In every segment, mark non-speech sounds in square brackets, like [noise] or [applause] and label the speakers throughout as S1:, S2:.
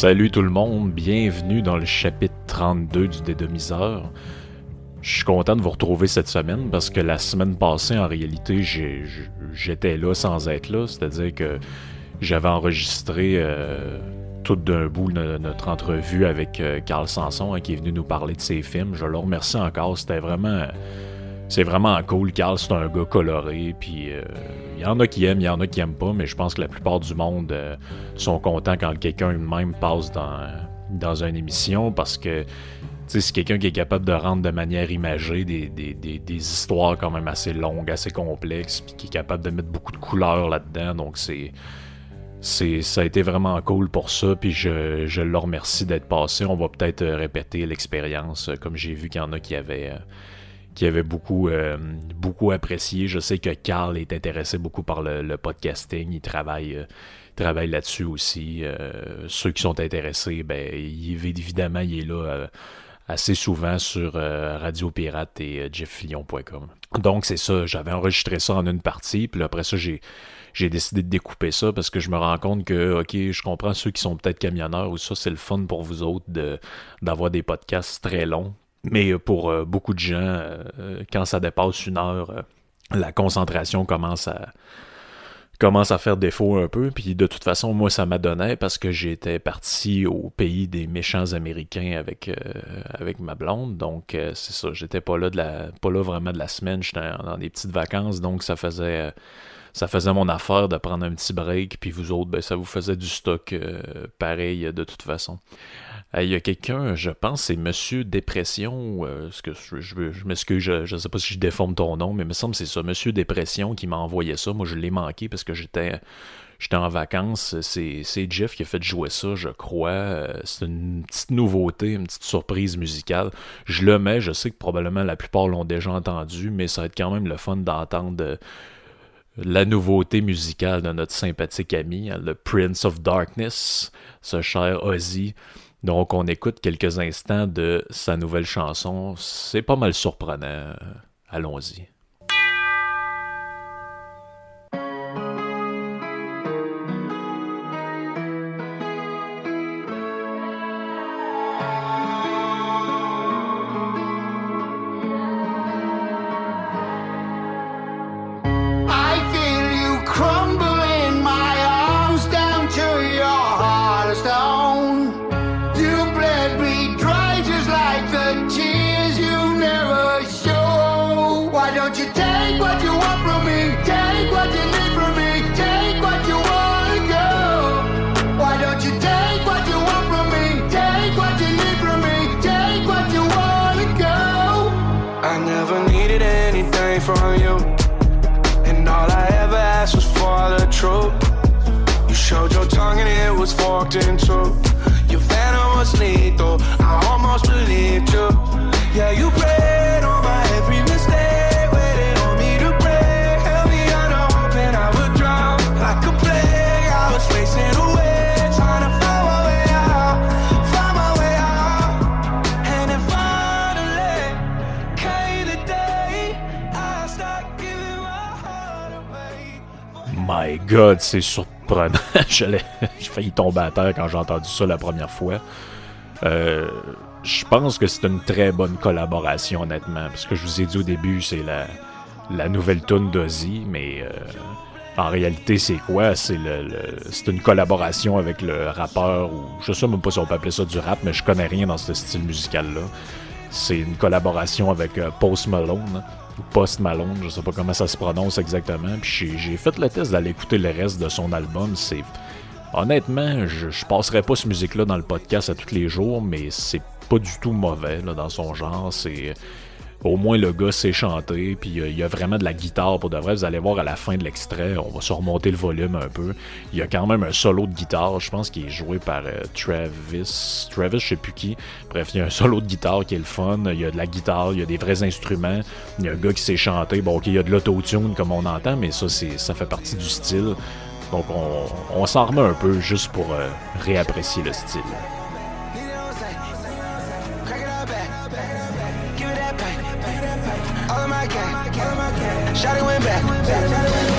S1: Salut tout le monde, bienvenue dans le chapitre 32 du Dédomiseur. Je suis content de vous retrouver cette semaine parce que la semaine passée, en réalité, j'étais là sans être là. C'est-à-dire que j'avais enregistré euh, tout d'un bout notre entrevue avec euh, Carl Sanson hein, qui est venu nous parler de ses films. Je le remercie encore. C'était vraiment c'est vraiment cool. Carl, c'est un gars coloré. Puis il euh, y en a qui aiment, il y en a qui aiment pas, mais je pense que la plupart du monde euh, sont contents quand quelqu'un même passe dans, une émission parce que c'est quelqu'un qui est capable de rendre de manière imagée des, histoires quand même assez longues, assez complexes, puis qui est capable de mettre beaucoup de couleurs là-dedans. Donc c'est. C'est, ça a été vraiment cool pour ça, puis je, je remercie d'être passé. On va peut-être répéter l'expérience, comme j'ai vu qu'il y en a qui avaient, qui avait beaucoup, euh, beaucoup apprécié. Je sais que Carl est intéressé beaucoup par le, podcasting. Il travaille, euh, travaille là-dessus aussi. Euh, ceux qui sont intéressés, ben, évidemment, il est là assez souvent sur Radio Pirate et jefflion.com. Donc, c'est ça. J'avais enregistré ça en une partie. Puis après ça, j'ai j'ai décidé de découper ça parce que je me rends compte que, OK, je comprends ceux qui sont peut-être camionneurs ou ça, c'est le fun pour vous autres d'avoir des podcasts très longs. Mais pour euh, beaucoup de gens, euh, quand ça dépasse une heure, euh, la concentration commence à commence à faire défaut un peu. Puis de toute façon, moi, ça m'a donné parce que j'étais parti au pays des méchants américains avec, avec ma blonde. Donc, c'est ça. J'étais pas là de la pas là vraiment de la semaine. J'étais dans des petites vacances. Donc, ça faisait ça faisait mon affaire de prendre un petit break. Puis vous autres, ben, ça vous faisait du stock pareil de toute façon. Il y a quelqu'un, je pense, c'est Monsieur Dépression, euh, ce que je, m'excuse, je ne sais pas si je déforme ton nom, mais il me semble que c'est ça, Monsieur Dépression qui m'a envoyé ça. Moi, je l'ai manqué parce que j'étais j'étais en vacances. C'est, Jeff qui a fait jouer ça, je crois. Euh, c'est une petite nouveauté, une petite surprise musicale. Je le mets, je sais que probablement la plupart l'ont déjà entendu, mais ça va être quand même le fun d'entendre euh, la nouveauté musicale de notre sympathique ami, hein, le Prince of Darkness, ce cher Ozzy. Donc, on écoute quelques instants de sa nouvelle chanson. C'est pas mal surprenant. Allons-y. true. You showed your tongue and it was forked in two. Your venom was lethal. I almost believed you. Yeah, you prayed on my every mistake. God, c'est surprenant. [laughs] J'ai failli tomber à terre quand j'ai entendu ça la première fois. Euh, je pense que c'est une très bonne collaboration, honnêtement. Parce que je vous ai dit au début, c'est la, la nouvelle tune d'Ozzy, mais euh, en réalité, c'est quoi? C'est le, une collaboration avec le rappeur, ou je sais même pas si on peut appeler ça du rap, mais je connais rien dans ce style musical-là. C'est une collaboration avec euh, Post Malone. Post Malone, je sais pas comment ça se prononce exactement. Puis j'ai fait le test d'aller écouter le reste de son album. C'est honnêtement, je, je passerai pas cette musique-là dans le podcast à tous les jours, mais c'est pas du tout mauvais dans son genre. C'est au moins le gars sait chanter, puis il y a vraiment de la guitare pour de vrai. Vous allez voir à la fin de l'extrait, on va surmonter le volume un peu. Il y a quand même un solo de guitare, je pense qu'il est joué par euh, Travis. Travis, je sais plus qui. Bref, il y a un solo de guitare qui est le fun. Il y a de la guitare, il y a des vrais instruments. Il y a un gars qui sait chanter. Bon, ok, il y a de l'autotune comme on entend, mais ça, ça fait partie du style. Donc on, s'en remet un peu juste pour euh, réapprécier le style. Shotty went back.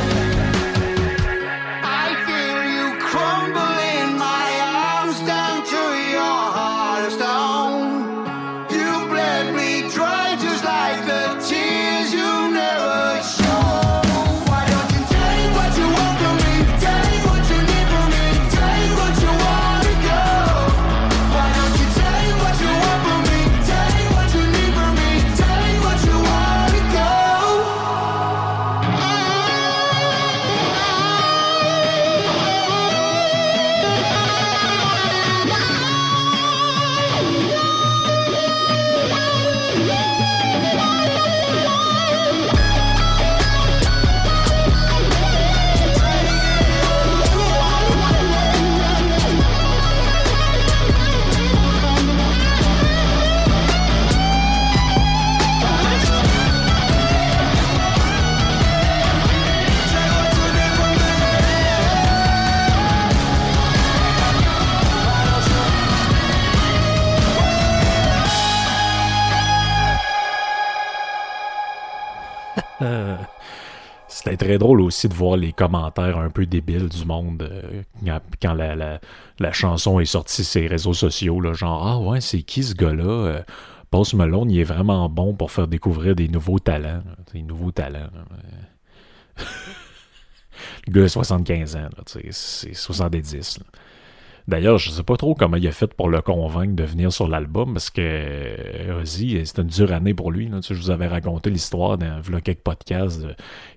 S1: Très drôle aussi de voir les commentaires un peu débiles du monde euh, quand la, chanson est sortie sur les réseaux sociaux. Là, genre, ah ouais, c'est qui ce gars-là? Euh, Post Malone, il est vraiment bon pour faire découvrir des nouveaux talents. Des nouveaux talents. [laughs] Le gars a 75 ans, c'est 70. D'ailleurs, je sais pas trop comment il a fait pour le convaincre de venir sur l'album parce que euh, Ozzy, c'était une dure année pour lui. je vous avais raconté l'histoire d'un vlog quelques podcasts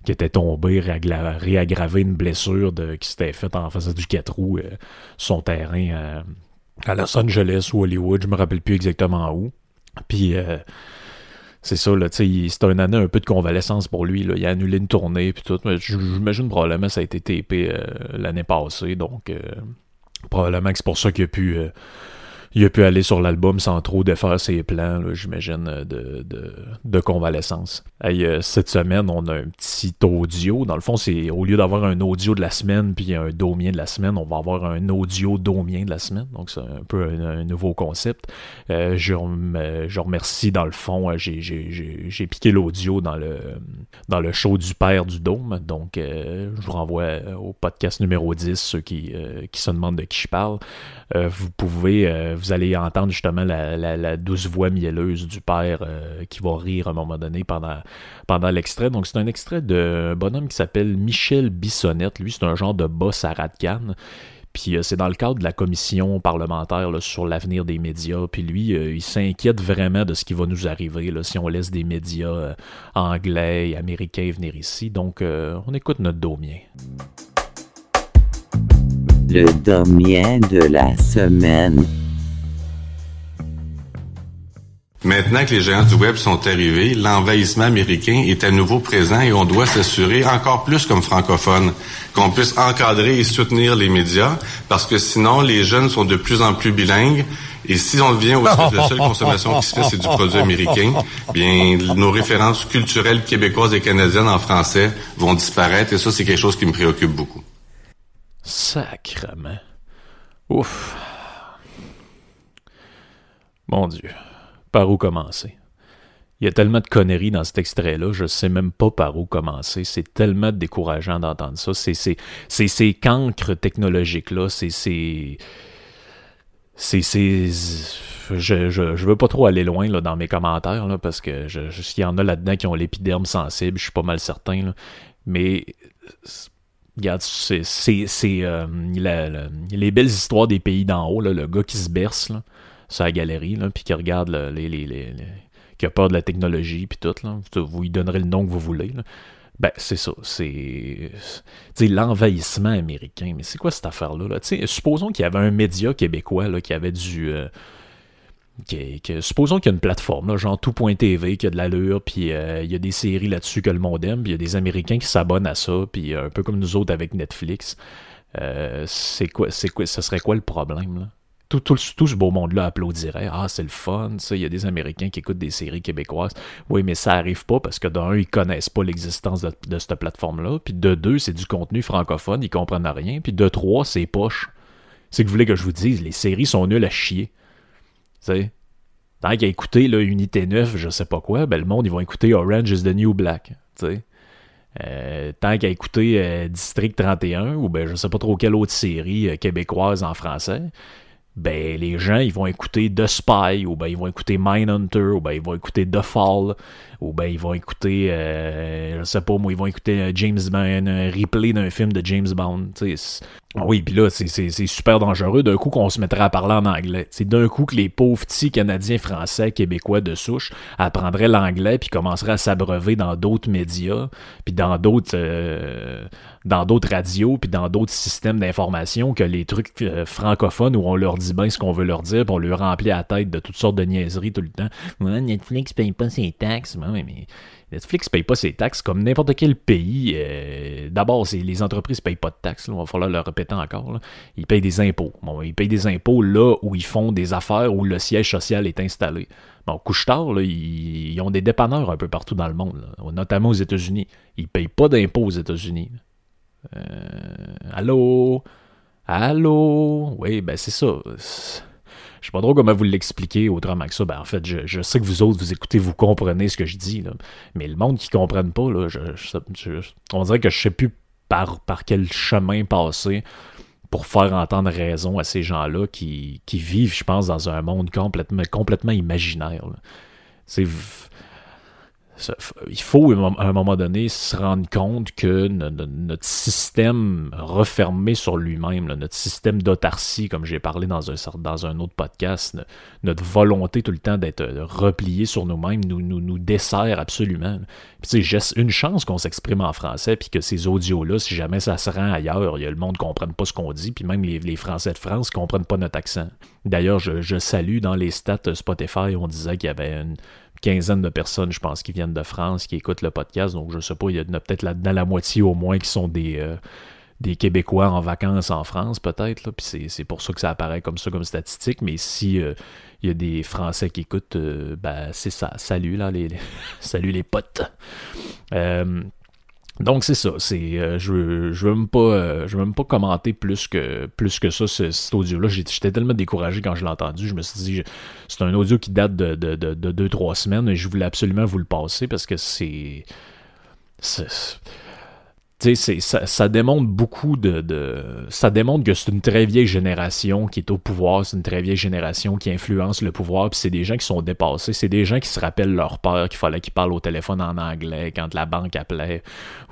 S1: qui était tombé, réaggravé une blessure de, qui s'était faite en face du 4 roues euh, son terrain euh, à Los Angeles ou Hollywood, je me rappelle plus exactement où. Puis c'est ça, là, c'était une année un peu de convalescence pour lui. Il a annulé une tournée puis tout. J'imagine probablement ça a été TP l'année passée, donc Probablement que c'est pour ça qu'il a pu euh, il a pu aller sur l'album sans trop défaire ses plans, j'imagine, euh, de, de, convalescence. Euh, cette semaine, on a un petit audio. Dans le fond, c'est au lieu d'avoir un audio de la semaine puis un domien de la semaine, on va avoir un audio domien de la semaine. Donc, c'est un peu un, nouveau concept. Euh, je, je, remercie, dans le fond, j'ai piqué l'audio dans le, dans le show du père du dôme. Donc, je vous renvoie au podcast numéro 10, ceux qui, qui se demandent de qui je parle. vous pouvez vous allez entendre justement la, douce voix mielleuse du père euh, qui va rire à un moment donné pendant, pendant l'extrait. Donc, c'est un extrait d'un bonhomme qui s'appelle Michel Bissonnette. Lui, c'est un genre de boss à Radcan. Puis euh, c'est dans le cadre de la commission parlementaire sur l'avenir des médias. Puis lui, euh, il s'inquiète vraiment de ce qui va nous arriver si on laisse des médias anglais et américains venir ici. Donc, on écoute notre domien.
S2: Le domien de la semaine.
S3: Maintenant que les géants du web sont arrivés, l'envahissement américain est à nouveau présent et on doit s'assurer, encore plus comme francophone, qu'on puisse encadrer et soutenir les médias, parce que sinon, les jeunes sont de plus en plus bilingues. Et si on vient où la seule consommation qui se fait, c'est du produit américain, bien, nos références culturelles québécoises et canadiennes en français vont disparaître. Et ça, c'est quelque chose qui me préoccupe beaucoup.
S1: Sacrement. Ouf. Mon Dieu par où commencer. Il y a tellement de conneries dans cet extrait-là, je sais même pas par où commencer. C'est tellement décourageant d'entendre ça. C'est ces cancres technologiques-là, c'est ces... C'est je, je, veux pas trop aller loin dans mes commentaires là, parce que je, s'il y en a là-dedans qui ont l'épiderme sensible, je suis pas mal certain. Mais regarde, c'est euh, les belles histoires des pays d'en haut, le gars qui se berce. La galerie, puis qui regarde les, les, qui a peur de la technologie, puis tout, là, vous lui donnerez le nom que vous voulez. Ben, c'est ça. C'est l'envahissement américain. Mais c'est quoi cette affaire-là? Là? Supposons qu'il y avait un média québécois là, qui avait du. Euh, supposons qu'il y a une plateforme, là, genre tout.tv, qui a de l'allure, puis euh, il y a des séries là-dessus que le monde aime, puis il y a des Américains qui s'abonnent à ça, puis un peu comme nous autres avec Netflix. c'est quoi, c'est quoi, ce serait quoi le problème, là? Tout, ce beau monde-là applaudirait. Ah, c'est le fun, il y a des Américains qui écoutent des séries québécoises. Oui, mais ça arrive pas parce que d'un, ils connaissent pas l'existence de, cette plateforme-là. Puis de deux, c'est du contenu francophone, ils comprennent rien. Puis de trois, c'est poche. C'est que vous voulez que je vous dise, les séries sont nulles à chier. Tant qu'à écouter là, Unité 9, je sais pas quoi, ben le monde, ils vont écouter Orange is the New Black. Euh, tant qu'à écouter euh, District 31 ou ben je sais pas trop quelle autre série euh, québécoise en français, ben les gens ils vont écouter The Spy ou ben ils vont écouter Mindhunter ou ben ils vont écouter The Fall ou ben ils vont écouter euh, je sais pas moi ils vont écouter James Bond un replay d'un film de James Bond oui puis là c'est super dangereux d'un coup qu'on se mettrait à parler en anglais c'est d'un coup que les pauvres petits canadiens français québécois de souche apprendraient l'anglais puis commenceraient à s'abreuver dans d'autres médias puis dans d'autres euh, radios puis dans d'autres systèmes d'information que les trucs euh, francophones où on leur dit bien ce qu'on veut leur dire puis on leur remplit la tête de toutes sortes de niaiseries tout le temps. Ouais, Netflix paye pas ses taxes. Ouais, mais Netflix paye pas ses taxes comme n'importe quel pays. Euh, d'abord, les entreprises payent pas de taxes. On va falloir le répéter encore. Ils payent des impôts. Bon, ils payent des impôts là où ils font des affaires où le siège social est installé. Bon, couche-tard, ils, ils, ont des dépanneurs un peu partout dans le monde, notamment aux États-Unis. Ils payent pas d'impôts aux États-Unis. Euh, allô? Allô? Oui, ben c'est ça. Je sais pas trop comment vous l'expliquer autrement que ça. Ben, en fait, je, sais que vous autres, vous écoutez, vous comprenez ce que je dis. Mais le monde qui ne comprenne pas, là, on dirait que je sais plus par, quel chemin passer pour faire entendre raison à ces gens-là qui, qui, vivent, je pense, dans un monde complètement, complètement imaginaire. C'est il faut à un moment donné se rendre compte que notre système refermé sur lui-même, notre système d'autarcie, comme j'ai parlé dans un, autre podcast, notre volonté tout le temps d'être euh, replié sur nous-mêmes nous, dessert absolument. Puis une chance qu'on s'exprime en français, puis que ces audios-là, si jamais ça se rend ailleurs, le monde ne comprenne pas ce qu'on dit, puis même les, Français de France ne comprennent pas notre accent. D'ailleurs, je, je salue dans les stats Spotify, on disait qu'il y avait une quinzaine de personnes, je pense, qui viennent de France, qui écoutent le podcast. Donc, je sais pas, il y en a peut-être là-dedans la moitié au moins qui sont des, euh, Québécois en vacances en France, peut-être. Puis c'est pour ça que ça apparaît comme ça, comme statistique. Mais si euh, y a des Français qui écoutent, euh, ben, c'est ça. Salut, là, les, [laughs] salut les potes. Donc c'est ça, c'est euh, je je veux même pas euh, je veux pas commenter plus que plus que ça ce, cet audio là, j'étais tellement découragé quand je l'ai entendu, je me suis dit c'est un audio qui date de de, de, de deux trois semaines et je voulais absolument vous le passer parce que c'est ça, ça, démontre beaucoup de, Ça démontre que c'est une très vieille génération qui est au pouvoir, c'est une très vieille génération qui influence le pouvoir, puis c'est des gens qui sont dépassés, c'est des gens qui se rappellent leur peur, qu'il fallait qu'ils parlent au téléphone en anglais quand la banque appelait,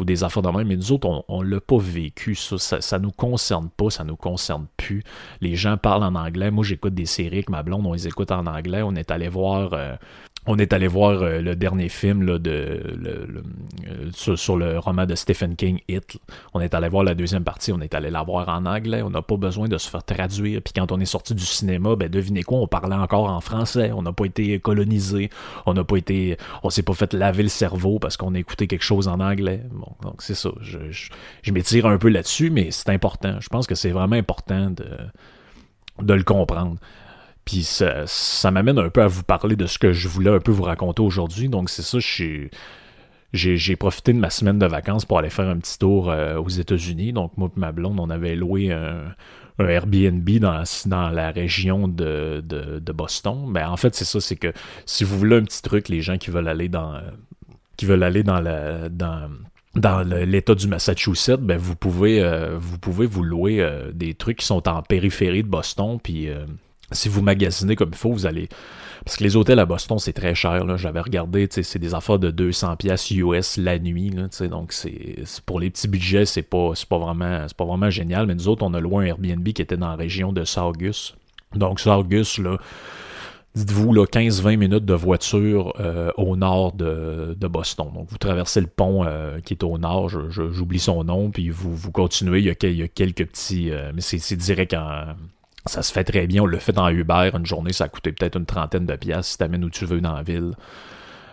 S1: ou des affaires de même, mais nous autres, on, on l'a pas vécu, ça, ça, nous concerne pas, ça nous concerne plus. Les gens parlent en anglais, moi j'écoute des séries avec ma blonde, on les écoute en anglais, on est allé voir... Euh, on est allé voir euh, le dernier film de, euh, sur, le roman de Stephen King, It. On est allé voir la deuxième partie, on est allé la voir en anglais, on n'a pas besoin de se faire traduire. Puis quand on est sorti du cinéma, ben devinez quoi, on parlait encore en français. On n'a pas été colonisé, on n'a pas été, on s'est pas fait laver le cerveau parce qu'on a écouté quelque chose en anglais. Bon, donc c'est ça. Je, je, m'étire un peu là-dessus, mais c'est important. Je pense que c'est vraiment important de, de le comprendre. Puis ça, m'amène un peu à vous parler de ce que je voulais un peu vous raconter aujourd'hui. Donc c'est ça, j'ai profité de ma semaine de vacances pour aller faire un petit tour euh, aux États-Unis. Donc moi et ma blonde, on avait loué un, Airbnb dans, la région de, Boston. Mais ben, en fait, c'est ça, c'est que si vous voulez un petit truc, les gens qui veulent aller dans qui veulent aller dans la dans l'État du Massachusetts, ben vous pouvez euh, vous pouvez vous louer euh, des trucs qui sont en périphérie de Boston, si vous magasinez comme il faut, vous allez. Parce que les hôtels à Boston, c'est très cher. J'avais regardé, c'est des affaires de 200 pièces US la nuit. Donc, c'est pour les petits budgets, c'est pas, pas, vraiment, pas vraiment génial. Mais nous autres, on a loué un Airbnb qui était dans la région de Saugus. Donc, Saugus, dites-vous, 15-20 minutes de voiture euh, au nord de, Boston. Donc, vous traversez le pont euh, qui est au nord, j'oublie son nom, puis vous, vous continuez, il y, a, quelques petits... Euh, mais c'est direct en Ça se fait très bien. On le fait dans Uber. Une journée, ça a peut-être une trentaine de pièces si t'amènes où tu veux dans la ville.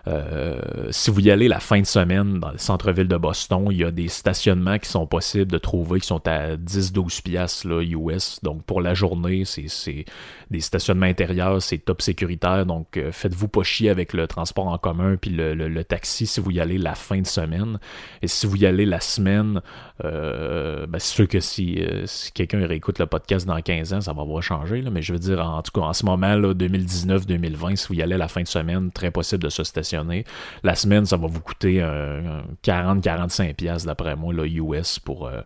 S1: Euh, si vous y allez la fin de semaine dans le centre-ville de Boston, il y a des stationnements qui sont possibles de trouver qui sont à 10-12 piastres US. Donc pour la journée, c'est des stationnements intérieurs, c'est top sécuritaire. Donc euh, faites-vous pas chier avec le transport en commun puis le, taxi si vous y allez la fin de semaine. Et si vous y allez la semaine, euh, ben, c'est sûr que si, si quelqu'un réécoute le podcast dans 15 ans, ça va avoir changé. mais je veux dire, en tout cas, en ce moment, 2019-2020, si vous y allez la fin de semaine, très possible de se stationner la semaine, ça va vous coûter 40-45$ d'après moi, là, US, pour, euh,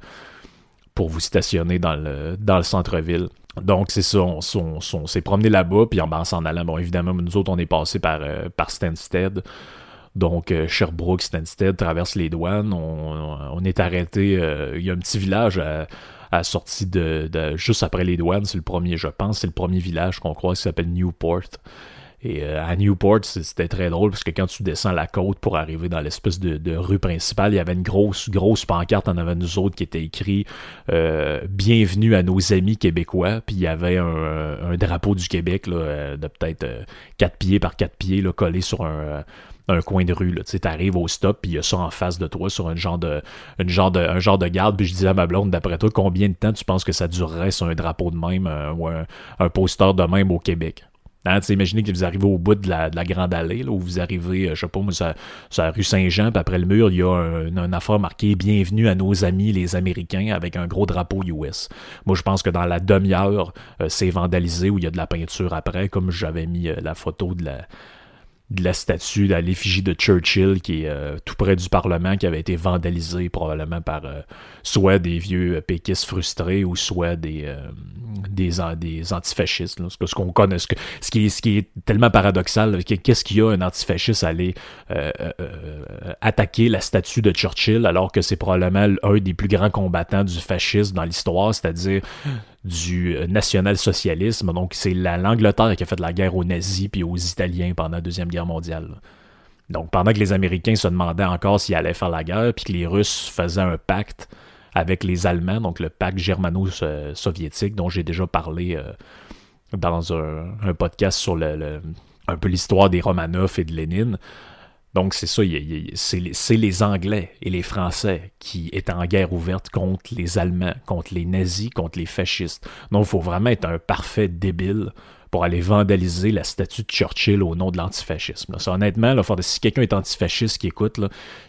S1: pour vous stationner dans le, dans le centre-ville. Donc, c'est ça, on, s'est promené là-bas, puis en s'en allant, bon, évidemment, nous autres, on est passé par, euh, par Stansted. Donc, euh, Sherbrooke, Stansted traverse les douanes. On, est arrêté. Il y a un petit village à, sortie de, juste après les douanes. C'est le premier, je pense, c'est le premier village qu'on croit qui s'appelle Newport. Et euh, à Newport, c'était très drôle parce que quand tu descends la côte pour arriver dans l'espèce de, rue principale, il y avait une grosse, grosse pancarte en avant de nous autres qui était écrit euh, Bienvenue à nos amis québécois. Puis il y avait un, drapeau du Québec euh, de peut-être 4 pieds par 4 pieds collé sur un un coin de rue. Tu arrives au stop, puis il y a ça en face de toi sur un genre de, un genre de garde. Puis je disais à ma blonde, d'après toi, combien de temps tu penses que ça durerait sur un drapeau de même ou un, un, poster de même au Québec? Hein, imaginez que vous arrivez au bout de la, grande allée, là, où vous arrivez, euh, je sais pas, sur, la rue Saint-Jean, puis après le mur, il y a un, affaire marquée Bienvenue à nos amis les Américains avec un gros drapeau US. Moi, je pense que dans la demi-heure, euh, c'est vandalisé où il y a de la peinture après, comme j'avais mis euh, la photo de la, de la statue, de l'effigie de Churchill qui est euh, tout près du Parlement, qui avait été vandalisée probablement par euh, soit des vieux péquistes frustrés ou soit des, euh, des, des, antifascistes. Ce qu'on connaît. Ce, qui est, ce qui est tellement paradoxal, qu'est-ce qu'il y a un antifasciste à aller attaquer la statue de Churchill alors que c'est probablement un des plus grands combattants du fascisme dans l'histoire, c'est-à-dire du euh, national-socialisme. Donc, c'est l'Angleterre qui a fait la guerre aux nazis puis aux Italiens pendant la Deuxième Guerre mondiale. Donc, pendant que les Américains se demandaient encore s'ils allaient faire la guerre, puis que les Russes faisaient un pacte avec les Allemands, donc le pacte germano-soviétique, dont j'ai déjà parlé euh, dans un, podcast sur un peu l'histoire des Romanov et de Lénine. Donc, c'est ça, c'est les Anglais et les Français qui étaient en guerre ouverte contre les Allemands, contre les nazis, contre les fascistes. Donc, il faut vraiment être un parfait débile pour aller vandaliser la statue de Churchill au nom de l'antifascisme. honnêtement, là, si quelqu'un est antifasciste qui écoute,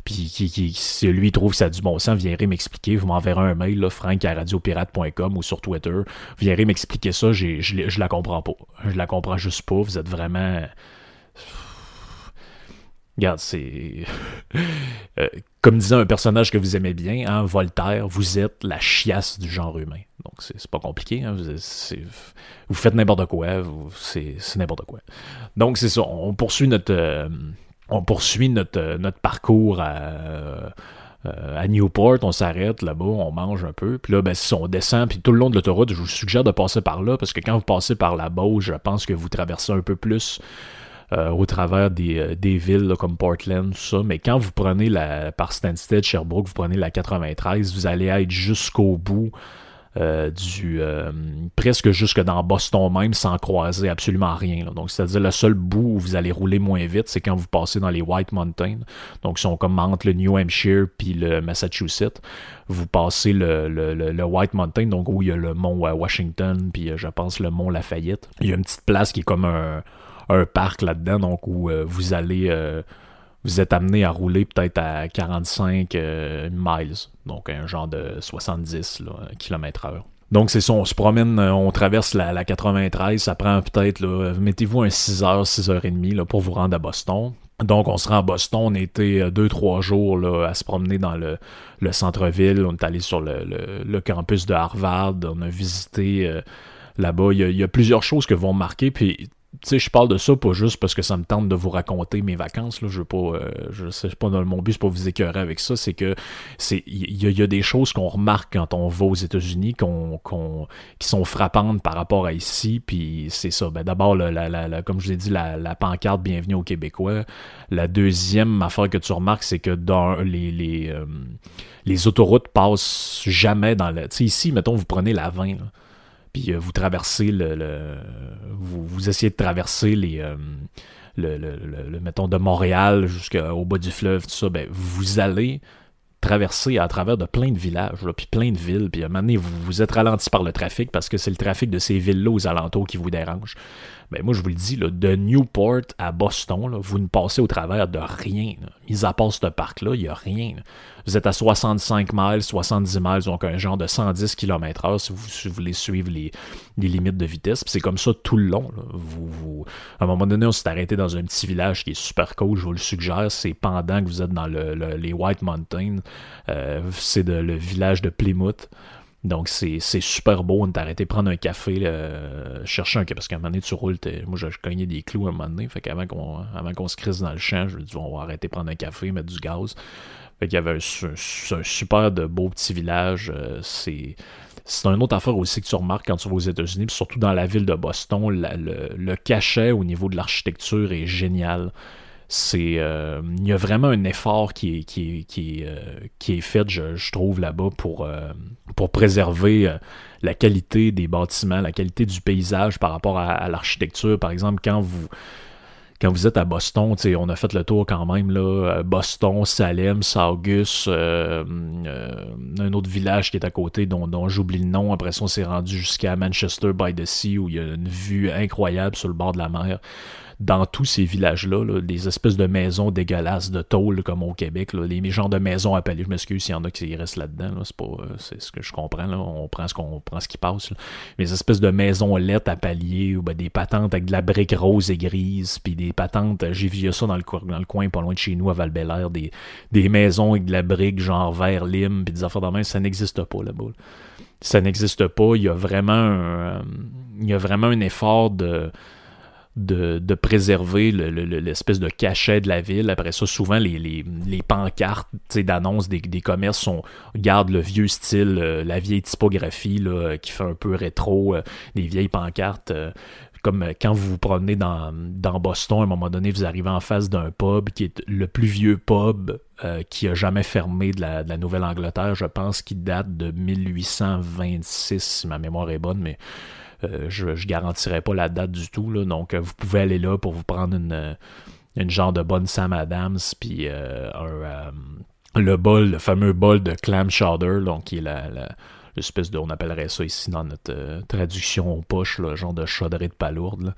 S1: puis qui, si lui trouve ça du bon sens, viendrez m'expliquer. Vous m'enverrez un mail, là, frank à radiopirate.com ou sur Twitter. Viendrez m'expliquer ça. Je la comprends pas. Je la comprends juste pas. Vous êtes vraiment Regarde, c'est. [laughs] Euh, comme disait un personnage que vous aimez bien, hein, Voltaire, vous êtes la chiasse du genre humain. Donc, c'est pas compliqué. Hein, vous, faites n'importe quoi. C'est n'importe quoi. Donc, c'est ça. On poursuit notre. Euh, on poursuit notre, euh, parcours à. Newport, on s'arrête là-bas, on mange un peu, puis là, ben, si on descend, puis tout le long de l'autoroute, je vous suggère de passer par là, parce que quand vous passez par Beauce, je pense que vous traversez un peu plus euh, au travers des, euh, villes comme Portland, tout ça. Mais quand vous prenez la, par Stansted, Sherbrooke, vous prenez la 93, vous allez être jusqu'au bout euh, du presque jusque dans Boston même sans croiser absolument rien. Donc c'est-à-dire le seul bout où vous allez rouler moins vite, c'est quand vous passez dans les White Mountains. Donc ils sont comme entre le New Hampshire puis le Massachusetts. Vous passez le, le, White Mountain, donc où il y a le mont Washington, puis je pense le mont Lafayette. Il y a une petite place qui est comme un un parc là-dedans, donc où euh, vous allez euh, vous êtes amené à rouler peut-être à 45 euh, miles, donc un genre de 70 km heure. Donc c'est ça, on se promène, on traverse la, 93, ça prend peut-être, mettez-vous un 6h, 6h30 là, pour vous rendre à Boston. Donc on se rend à Boston, on était 2-3 jours là, à se promener dans le, centre-ville, on est allé sur le, campus de Harvard, on a visité là-bas, il, il y, a plusieurs choses que vont marquer, puis je parle de ça pas juste parce que ça me tente de vous raconter mes vacances. Là. Je veux pas, euh, je sais pas mon but, c'est pas vous écœurer avec ça. C'est que c'est, il y, a des choses qu'on remarque quand on va aux États-Unis, qu'on, qui sont frappantes par rapport à ici. Puis c'est ça. Ben d'abord, la, la, comme je vous ai dit, la, pancarte Bienvenue aux Québécois. La deuxième affaire que tu remarques, c'est que dans les les, euh, les autoroutes passent jamais dans la. Tu ici, mettons, vous prenez la 20. puis vous traversez le, vous, essayez de traverser les le, le, mettons de Montréal jusqu'au bas du fleuve, tout ça, ben, vous allez traverser à travers de plein de villages, puis plein de villes, puis à un moment donné, vous, vous êtes ralenti par le trafic parce que c'est le trafic de ces villes-là aux alentours qui vous dérange. Ben moi, je vous le dis, là, de Newport à Boston, vous ne passez au travers de rien. Mis à part ce parc-là, il n'y a rien. Vous êtes à 65 miles, 70 miles, donc un genre de 110 km/h si vous, voulez suivre les, limites de vitesse. c'est comme ça tout le long. Vous, à un moment donné, on s'est arrêté dans un petit village qui est super cool, je vous le suggère. C'est pendant que vous êtes dans les White Mountains. Euh, c'est le village de Plymouth. Donc, c'est super beau. On est arrêté prendre un café, chercher un café. Parce qu'à un moment donné, tu roules. Moi, je, cognais des clous à un moment donné. Fait qu'avant qu'on se crisse dans le champ, je me dis, on va arrêter prendre un café, mettre du gaz. Fait qu'il y avait un, super de beau petit village. Euh, c'est. C'est une autre affaire aussi que tu remarques quand tu vas aux États-Unis, surtout dans la ville de Boston, le, le, cachet au niveau de l'architecture est génial c'est euh, il y a vraiment un effort qui est, qui qui euh, qui est fait, je, trouve, là-bas pour, euh, pour préserver la qualité des bâtiments, la qualité du paysage par rapport à, l'architecture. Par exemple, quand vous quand vous êtes à Boston, on a fait le tour quand même, là, Boston, Salem, Saugus, un autre village qui est à côté dont, dont j'oublie le nom. Après ça, on s'est rendu jusqu'à Manchester by the Sea où il y a une vue incroyable sur le bord de la mer dans tous ces villages-là, des espèces de maisons dégueulasses de tôle comme au Québec, les genres de maisons appelées, je m'excuse s'il y en a qui restent là-dedans, c'est pas euh, c'est ce que je comprends, on prend ce qu'on prend ce qui passe. Des espèces de maisons lettres à palier, ou ben, des patentes avec de la brique rose et grise, puis des patentes, j'ai vu ça dans le, dans le coin pas loin de chez nous à val des, des maisons avec de la brique genre vert lime, puis des affaires de main, ça n'existe pas là-bas. Ça n'existe pas, il y a vraiment euh, il y a vraiment un effort de de, préserver l'espèce de cachet de la ville. Après ça, souvent, les, pancartes d'annonces des, des, commerces sont, gardent le vieux style, euh, la vieille typographie là, qui fait un peu rétro, des euh, vieilles pancartes. Euh, comme quand vous vous promenez dans, Boston, à un moment donné, vous arrivez en face d'un pub qui est le plus vieux pub qui a jamais fermé de la, la Nouvelle-Angleterre. Je pense qu'il date de 1826, si ma mémoire est bonne, mais euh, je ne garantirai pas la date du tout. Là, donc, euh, vous pouvez aller là pour vous prendre une, euh, genre de bonne Sam Adams, puis le bol, le fameux bol de clam chowder, donc qui est la, l'espèce de, on appellerait ça ici dans notre traduction poche, le genre de chaudrée de palourde.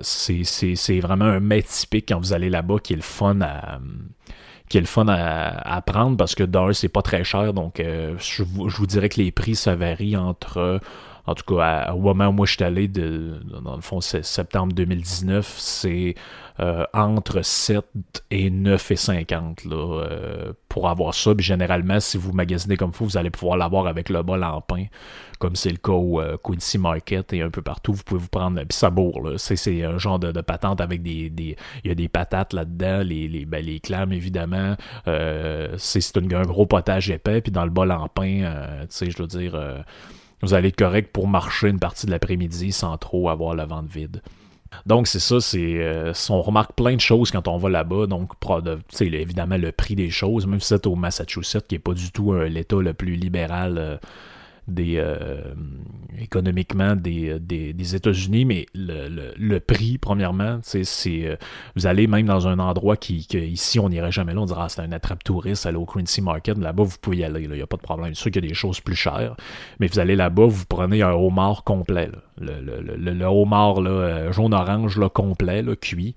S1: c'est, vraiment un mets typique quand vous allez là-bas qui est le fun à le fun à, prendre parce que d'un, c'est pas très cher. Donc, je, vous, je, vous, dirais que les prix, ça varie entre en tout cas, au moment où moi je suis allé, de, dans le fond, c'est septembre 2019, c'est euh, entre 7 et 9 et 50 là, euh, pour avoir ça. Puis généralement, si vous magasinez comme faut, vous allez pouvoir l'avoir avec le bol en pain, comme c'est le cas au euh, Quincy Market et un peu partout. Vous pouvez vous prendre. Puis ça bourre, c'est un genre de, patente avec des. Il y a des patates là-dedans, les, les, ben, les clames évidemment. c'est un, gros potage épais, puis dans le bol en pain, tu sais, je veux dire vous allez correct pour marcher une partie de l'après-midi sans trop avoir la vente vide. Donc c'est ça, c'est euh, on remarque plein de choses quand on va là-bas. Donc sais évidemment le prix des choses, même si c'est au Massachusetts qui est pas du tout l'État le plus libéral euh, euh, économiquement des, des, États-Unis, mais le, le, prix, premièrement, c'est euh, vous allez même dans un endroit qui, ici on n'irait jamais là, on dira ah, c'est un attrape-touriste, aller au Quincy Market, là-bas vous pouvez y aller, il n'y a pas de problème. C'est sûr qu'il y a des choses plus chères, mais vous allez là-bas, vous prenez un homard complet, le, le, homard euh, jaune-orange complet, cuit.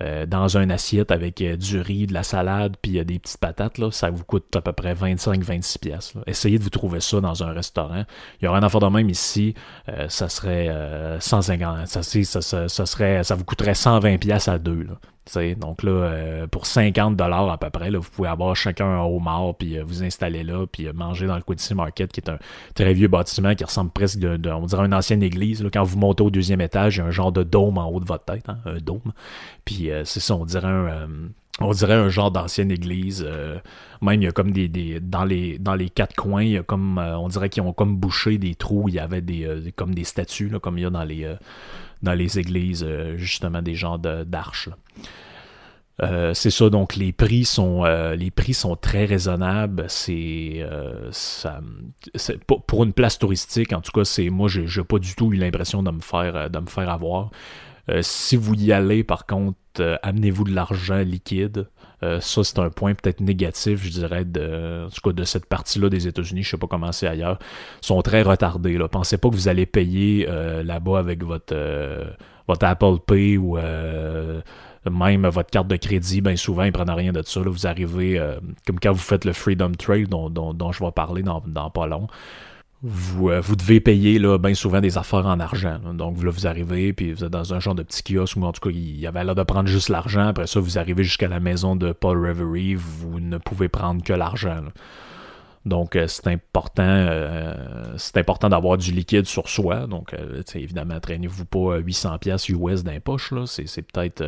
S1: Euh, dans une assiette avec euh, du riz, de la salade, puis des petites patates, là, ça vous coûte à peu près 25-26 pièces. Essayez de vous trouver ça dans un restaurant. Il y aura un affaire de même ici, euh, ça serait 150, ça, ça, ça, serait, ça vous coûterait 120 pièces à deux. Donc là, euh, pour 50 dollars à peu près, là, vous pouvez avoir chacun un homard, puis euh, vous installer là, puis euh, manger dans le Quincy Market, qui est un très vieux bâtiment qui ressemble presque, de, on une ancienne église. Là. Quand vous montez au deuxième étage, il y a un genre de dôme en haut de votre tête, hein, un dôme. Puis c'est ça, on dirait un on dirait un genre d'ancienne église. même il y a comme des, des, dans les dans les quatre coins, il y a comme on dirait qu'ils ont comme bouché des trous. Il y avait des comme des statues là, comme il y a dans les dans les églises justement des genres d'arches. Euh, c'est ça, donc les prix sont euh, les prix sont très raisonnables. C'est euh, pour une place touristique, en tout cas, c'est moi j'ai pas du tout eu l'impression de me faire avoir. si vous y allez, par contre, amenez-vous de l'argent liquide. Ça, c'est un point peut-être négatif, je dirais, de, en tout cas, de cette partie-là des États-Unis. Je sais pas comment c'est ailleurs. Sont très retardés. Là. Pensez pas que vous allez payer là-bas avec votre, votre Apple Pay ou même votre carte de crédit, bien souvent, ils prennent rien de ça. vous arrivez, euh, comme quand vous faites le Freedom Trail dont, dont, je vais parler dans, dans pas long. Vous, euh, vous devez payer là, bien souvent des affaires en argent. Donc là, vous arrivez, puis vous êtes dans un genre de petit kiosque où en tout cas, il y avait l'air de prendre juste l'argent. Après ça, vous arrivez jusqu'à la maison de Paul Reverie, vous ne pouvez prendre que l'argent. Donc, euh, c'est important, c'est important d'avoir du liquide sur soi. Donc, évidemment, traînez-vous pas 800 pièces US dans les poches. C'est peut-être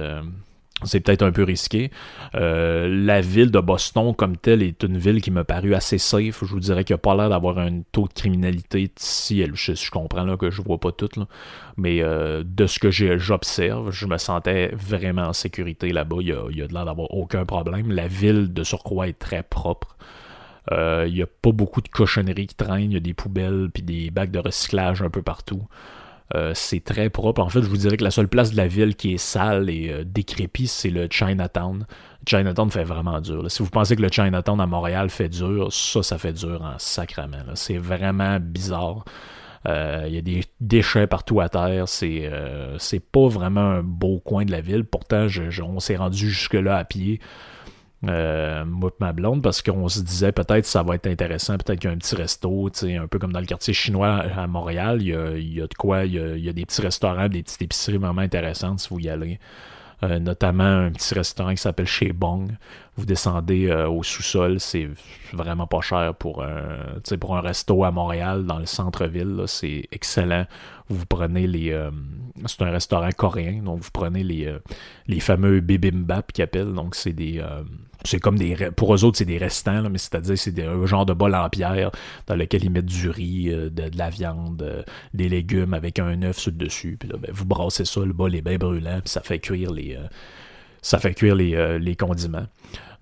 S1: c'est peut-être un peu risqué. Euh, la ville de Boston, comme telle, est une ville qui m'a paru assez safe. Je vous dirais qu'il n'y a pas l'air d'avoir un taux de criminalité ici. Je, comprends là, que je vois pas tout, mais euh, de ce que j'observe, je me sentais vraiment en sécurité là-bas. Il y a, il y a de l'air d'avoir aucun problème. La ville de surcroît est très propre. Euh, il n'y a pas beaucoup de cochonneries qui traînent. Il y a des poubelles puis des bacs de recyclage un peu partout. Euh, c'est très propre. En fait, je vous dirais que la seule place de la ville qui est sale et euh, décrépite, c'est le Chinatown. Chinatown fait vraiment dur. Si vous pensez que le Chinatown à Montréal fait dur, ça, ça fait dur en sacrament. C'est vraiment bizarre. Euh, il y a des déchets partout à terre. C'est c'est pas vraiment un beau coin de la ville. Pourtant, on s'est rendu jusque-là à pied euh, ma blonde, parce qu'on se disait peut-être ça va être intéressant, peut-être qu'il y a un petit resto, un peu comme dans le quartier chinois à Montréal, il y a, il y a de quoi, il y a, des petits restaurants, des petites épiceries vraiment intéressantes si vous y allez. Euh, notamment un petit restaurant qui s'appelle Chez Bong. Vous descendez euh, au sous-sol, c'est vraiment pas cher pour un, pour un resto à Montréal, dans le centre-ville. C'est excellent. Vous prenez les. Euh, c'est un restaurant coréen, donc vous prenez les, les fameux bibimbap qu'ils appellent. Donc c'est des c'est comme des pour eux autres c'est des restants mais c'est-à-dire c'est un genre de bol en pierre dans lequel ils mettent du riz euh, de, la viande euh, des légumes avec un œuf sur le dessus puis là ben, vous brassez ça le bol est bien brûlant puis ça fait cuire les euh, ça fait cuire les, les condiments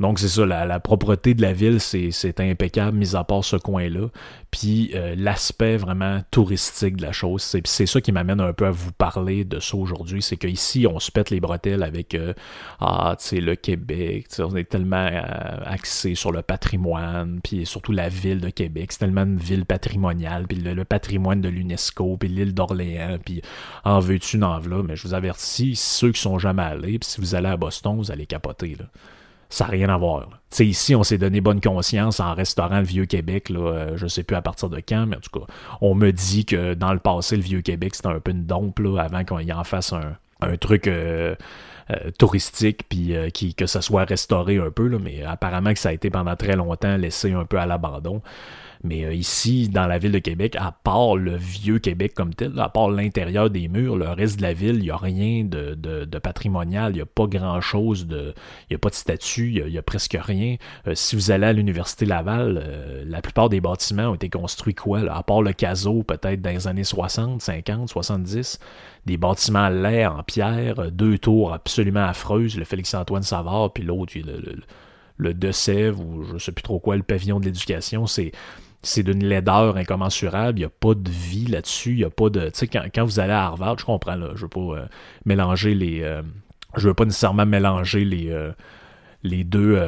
S1: donc c'est ça, la, propreté de la ville, c'est impeccable, mis à part ce coin-là. Puis euh, l'aspect vraiment touristique de la chose, c'est ça qui m'amène un peu à vous parler de ça aujourd'hui. C'est qu'ici, on se pète les bretelles avec euh, Ah, tu sais, le Québec, on est tellement euh, axé sur le patrimoine, puis surtout la ville de Québec. C'est tellement une ville patrimoniale, puis le, patrimoine de l'UNESCO, puis l'île d'Orléans, puis en veux-tu, n'en là. Mais je vous avertis, ceux qui sont jamais allés, puis si vous allez à Boston, vous allez capoter. Là ça n'a rien à voir. sais, ici, on s'est donné bonne conscience en restaurant le Vieux-Québec, euh, je sais plus à partir de quand, mais en tout cas, on me dit que dans le passé, le Vieux-Québec, c'était un peu une dompe avant qu'on y en fasse un, truc euh, euh, touristique, puis que ça soit restauré un peu, mais apparemment que ça a été pendant très longtemps laissé un peu à l'abandon. Mais euh, ici, dans la ville de Québec, à part le vieux Québec comme tel, à part l'intérieur des murs, le reste de la ville, il n'y a rien de, de, patrimonial, il n'y a pas grand-chose, il n'y a pas de statue, il n'y a, presque rien. Euh, si vous allez à l'Université Laval, euh, la plupart des bâtiments ont été construits quoi? À part le caso, peut-être dans les années 60, 50, 70, des bâtiments laids en pierre, deux tours absolument affreuses, le Félix-Antoine Savard, puis l'autre, le, le, le De Sèvres, ou je sais plus trop quoi, le pavillon de l'éducation, c'est c'est d'une laideur incommensurable. Il n'y a pas de vie là-dessus. Il n'y a pas de. Tu sais, quand, quand, vous allez à Harvard, je comprends, là, je veux pas euh, mélanger les. Euh, je veux pas nécessairement mélanger les, euh, les deux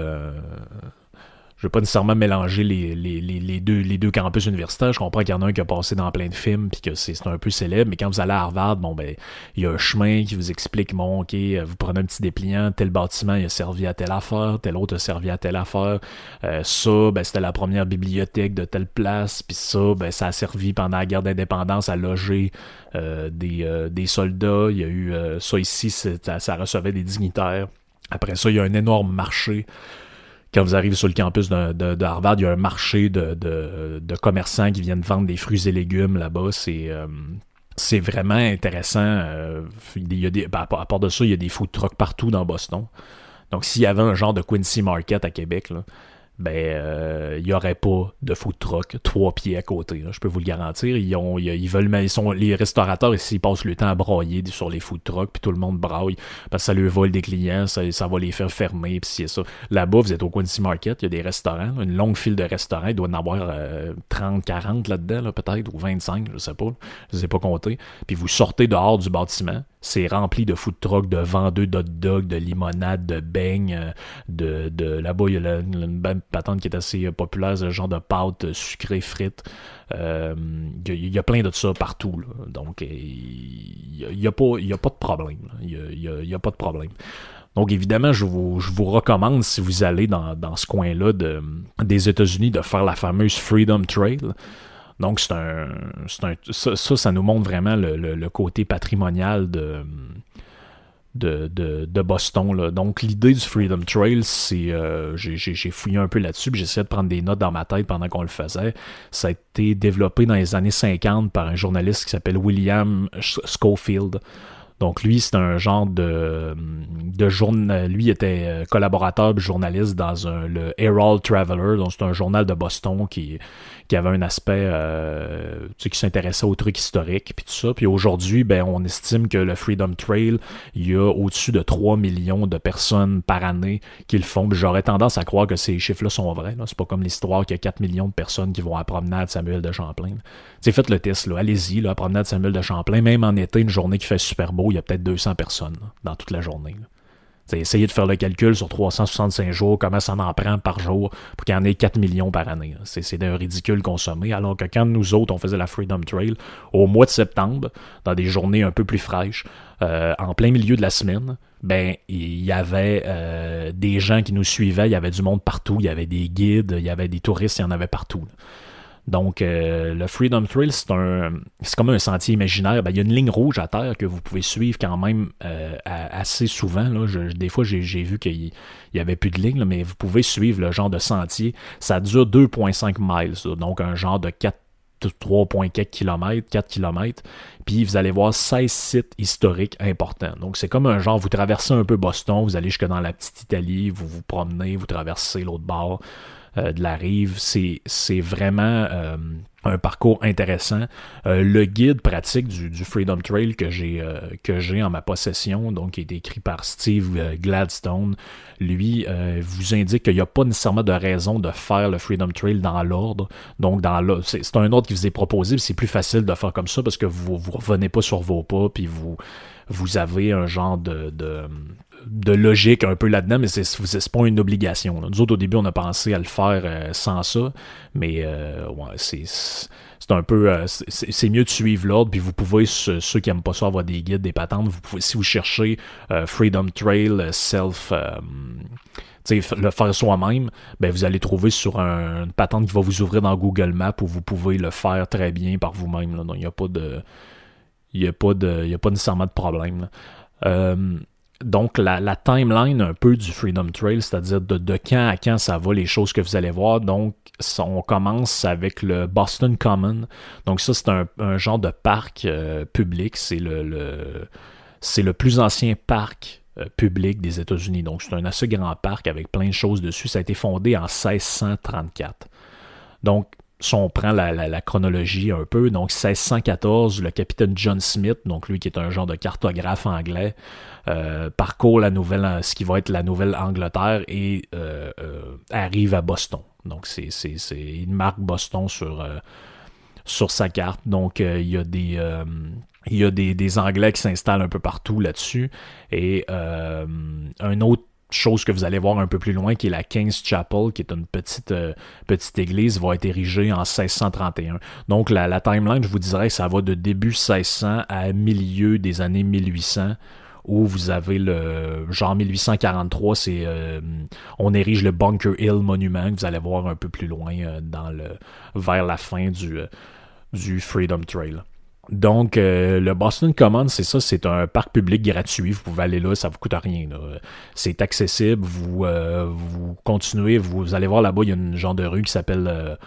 S1: je veux pas nécessairement mélanger les, deux, campus universitaires. Je comprends qu'il y en a un qui a passé dans plein de films puis que c'est un peu célèbre, mais quand vous allez à Harvard, bon ben il y a un chemin qui vous explique bon ok, vous prenez un petit dépliant, tel bâtiment a servi à telle affaire, tel autre a servi à telle affaire. Euh, ça, ben c'était la première bibliothèque de telle place, puis ça, ben ça a servi pendant la guerre d'indépendance à loger euh, des, euh, soldats. Il y a eu ça ici, ça recevait des dignitaires. Après ça, il y a un énorme marché quand vous arrivez sur le campus de, Harvard, il y a un marché de, commerçants qui viennent vendre des fruits et légumes là-bas. C'est euh, vraiment intéressant. Euh, il y a des, ben, à part de ça, il y a des food trucks partout dans Boston. Donc, s'il y avait un genre de Quincy Market à Québec, ben euh, il n'y aurait pas de food truck trois pieds à côté. je peux vous le garantir. Ils, ont, ils, veulent, ils sont, les restaurateurs ici ils passent le temps à broyer sur les food trucks, puis tout le monde braille parce que ça leur vole des clients, ça, ça va les faire fermer, puis c'est ça. Là-bas, vous êtes au Quincy Market, il y a des restaurants, une longue file de restaurants, il doit en avoir 30, euh, 40 là-dedans, peut-être, ou 25, je sais pas, je sais pas compter. Puis vous sortez dehors du bâtiment, c'est rempli de food trucks, de vendeurs d'hot dogs, de limonade, de beignes, euh, de, de là-bas il y a une, patente qui est assez populaire, ce genre de pâte sucrée frites. Euh, il y, a plein de ça partout. Donc il n'y a, pas, a pas de problème. Il n'y a, pas de problème. Donc évidemment, je vous, je vous recommande, si vous allez dans, dans ce coin-là de, des États-Unis, de faire la fameuse Freedom Trail. Donc, c'est un, ça, ça, nous montre vraiment le, côté patrimonial de, de, Boston. Donc, l'idée du Freedom Trail, c'est. Euh, j'ai fouillé un peu là-dessus, puis j'essayais de prendre des notes dans ma tête pendant qu'on le faisait. Ça a été développé dans les années 50 par un journaliste qui s'appelle William Schofield. Donc lui, c'est un genre de, de. Lui était euh, collaborateur journaliste dans le Herald Traveler, donc c'est un journal de Boston qui, qui avait un aspect euh, tu sais, qui s'intéressait aux trucs historiques puis tout ça. Puis aujourd'hui, ben, on estime que le Freedom Trail, il y a au-dessus de 3 millions de personnes par année qui le font. J'aurais tendance à croire que ces chiffres-là sont vrais. C'est pas comme l'histoire qu'il y a 4 millions de personnes qui vont à la promenade Samuel de Champlain. C'est faites le test, allez-y, là, promenade Samuel de Champlain, même en été, une journée qui fait super beau, il y a peut-être 200 personnes dans toute la journée. essayez de faire le calcul sur 365 jours, comment ça en prend par jour pour qu'il y en ait 4 millions par année. C'est d'un ridicule consommé. Alors que quand nous autres, on faisait la Freedom Trail au mois de septembre, dans des journées un peu plus fraîches, euh, en plein milieu de la semaine, ben il y avait euh, des gens qui nous suivaient, il y avait du monde partout, il y avait des guides, il y avait des touristes, il y en avait partout. Donc, euh, le Freedom Trail, c'est comme un sentier imaginaire. Ben, il y a une ligne rouge à terre que vous pouvez suivre quand même euh, assez souvent. Des fois, j'ai, vu qu'il y avait plus de ligne, mais vous pouvez suivre le genre de sentier. Ça dure 2,5 miles, donc un genre de 4 3,4 km, 4 km, puis vous allez voir 16 sites historiques importants. Donc c'est comme un genre, vous traversez un peu Boston, vous allez jusque dans la petite Italie, vous vous promenez, vous traversez l'autre bord, de la rive. C'est, vraiment euh, un parcours intéressant. Euh, le guide pratique du, Freedom Trail que j'ai en ma possession, donc qui est écrit par Steve Gladstone, lui vous indique qu'il n'y a pas nécessairement de raison de faire le Freedom Trail dans l'ordre. Donc dans c'est, un ordre qui vous est proposé, c'est plus facile de faire comme ça parce que vous ne revenez pas sur vos pas, puis vous vous avez un genre de logique un peu là-dedans, mais c'est pas une obligation. Nous autres, au début, on a pensé à le faire euh, sans ça, mais euh, ouais, c'est un peu euh, c'est mieux de suivre l'ordre puis vous pouvez ceux, qui aiment pas ça avoir des guides des patentes vous pouvez si vous cherchez Freedom Trail self le faire soi-même, ben vous allez trouver sur une patente qui va vous ouvrir dans Google Maps où vous pouvez le faire très bien par vous-même. Donc il n'y a pas de. Il n'y a, de, a pas nécessairement de problème donc la, timeline un peu du Freedom Trail, c'est-à-dire de, quand à quand ça va, les choses que vous allez voir. Donc, on commence avec le Boston Common. Donc ça, c'est un, genre de parc euh, public. C'est le, c'est le plus ancien parc euh, public des États-Unis. Donc c'est un assez grand parc avec plein de choses dessus. Ça a été fondé en 1634. Donc si on prend la, chronologie un peu, donc 1614, le capitaine John Smith, donc lui qui est un genre de cartographe anglais, euh, parcourt la nouvelle, ce qui va être la Nouvelle-Angleterre et euh, euh, arrive à Boston. Donc c'est, il marque Boston sur, sur sa carte. Donc il y a des il y a des, Anglais qui s'installent un peu partout là-dessus. Et un autre chose que vous allez voir un peu plus loin, qui est la King's Chapel, qui est une petite, euh, petite église, va être érigée en 1631. Donc la, timeline, je vous dirais, ça va de début 1600 à milieu des années 1800 où vous avez le genre 1843, c'est euh, on érige le Bunker Hill Monument que vous allez voir un peu plus loin euh, dans le vers la fin du, du Freedom Trail. Donc, euh, le Boston Commons, c'est ça, c'est un parc public gratuit. Vous pouvez aller là, ça vous coûte rien. C'est accessible. Vous, euh, vous continuez, vous allez voir là-bas, il y a une genre de rue qui s'appelle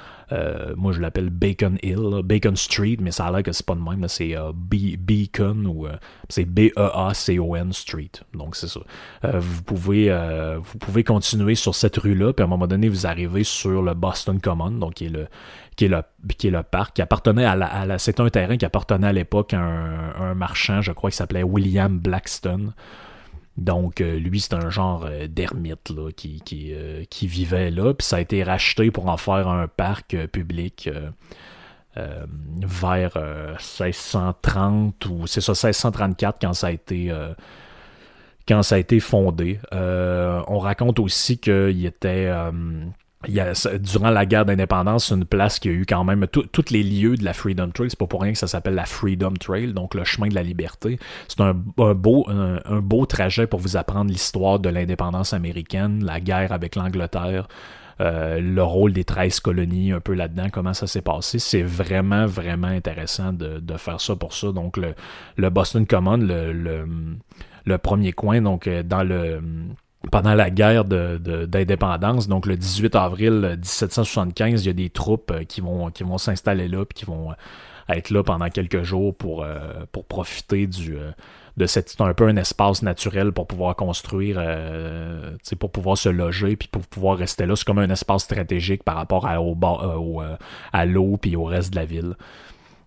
S1: moi, je l'appelle Bacon Hill, Bacon Street, mais ça a l'air que c'est pas de même. C'est Beacon ou c'est B-E-A-C-O-N Street. Donc, c'est ça. vous, pouvez, vous pouvez continuer sur cette rue-là, puis à un moment donné, vous arrivez sur le Boston Common, donc qui est le, qui est le, qui est le parc, qui appartenait à la, c'est un terrain qui appartenait à l'époque à un, marchand, je crois, qui s'appelait William Blackstone. Donc, euh, lui, c'est un genre euh, d'ermite qui, qui, euh, qui, vivait là. Puis ça a été racheté pour en faire un parc public vers 1630 ou c'est ça, 1634 quand ça a été quand ça a été fondé. on raconte aussi qu'il était il y a, durant la guerre d'indépendance, c'est une place qui a eu quand même tous les lieux de la Freedom Trail. C'est pas pour rien que ça s'appelle la Freedom Trail, donc le chemin de la liberté. C'est un, beau, un, beau trajet pour vous apprendre l'histoire de l'indépendance américaine, la guerre avec l'Angleterre. Euh, le rôle des 13 colonies un peu là-dedans, comment ça s'est passé. C'est vraiment, vraiment intéressant de, de, faire ça pour ça. Donc, le, Boston Common, le, le, le, premier coin, donc euh, dans le pendant la guerre d'indépendance, donc le 18 avril 1775, il y a des troupes euh, qui vont, qui vont s'installer là, puis qui vont euh, être là pendant quelques jours pour, euh, pour profiter du, de cette. Un peu un espace naturel pour pouvoir construire, pour pouvoir se loger, puis pour pouvoir rester là. C'est comme un espace stratégique par rapport à, au, à l'eau, puis au reste de la ville.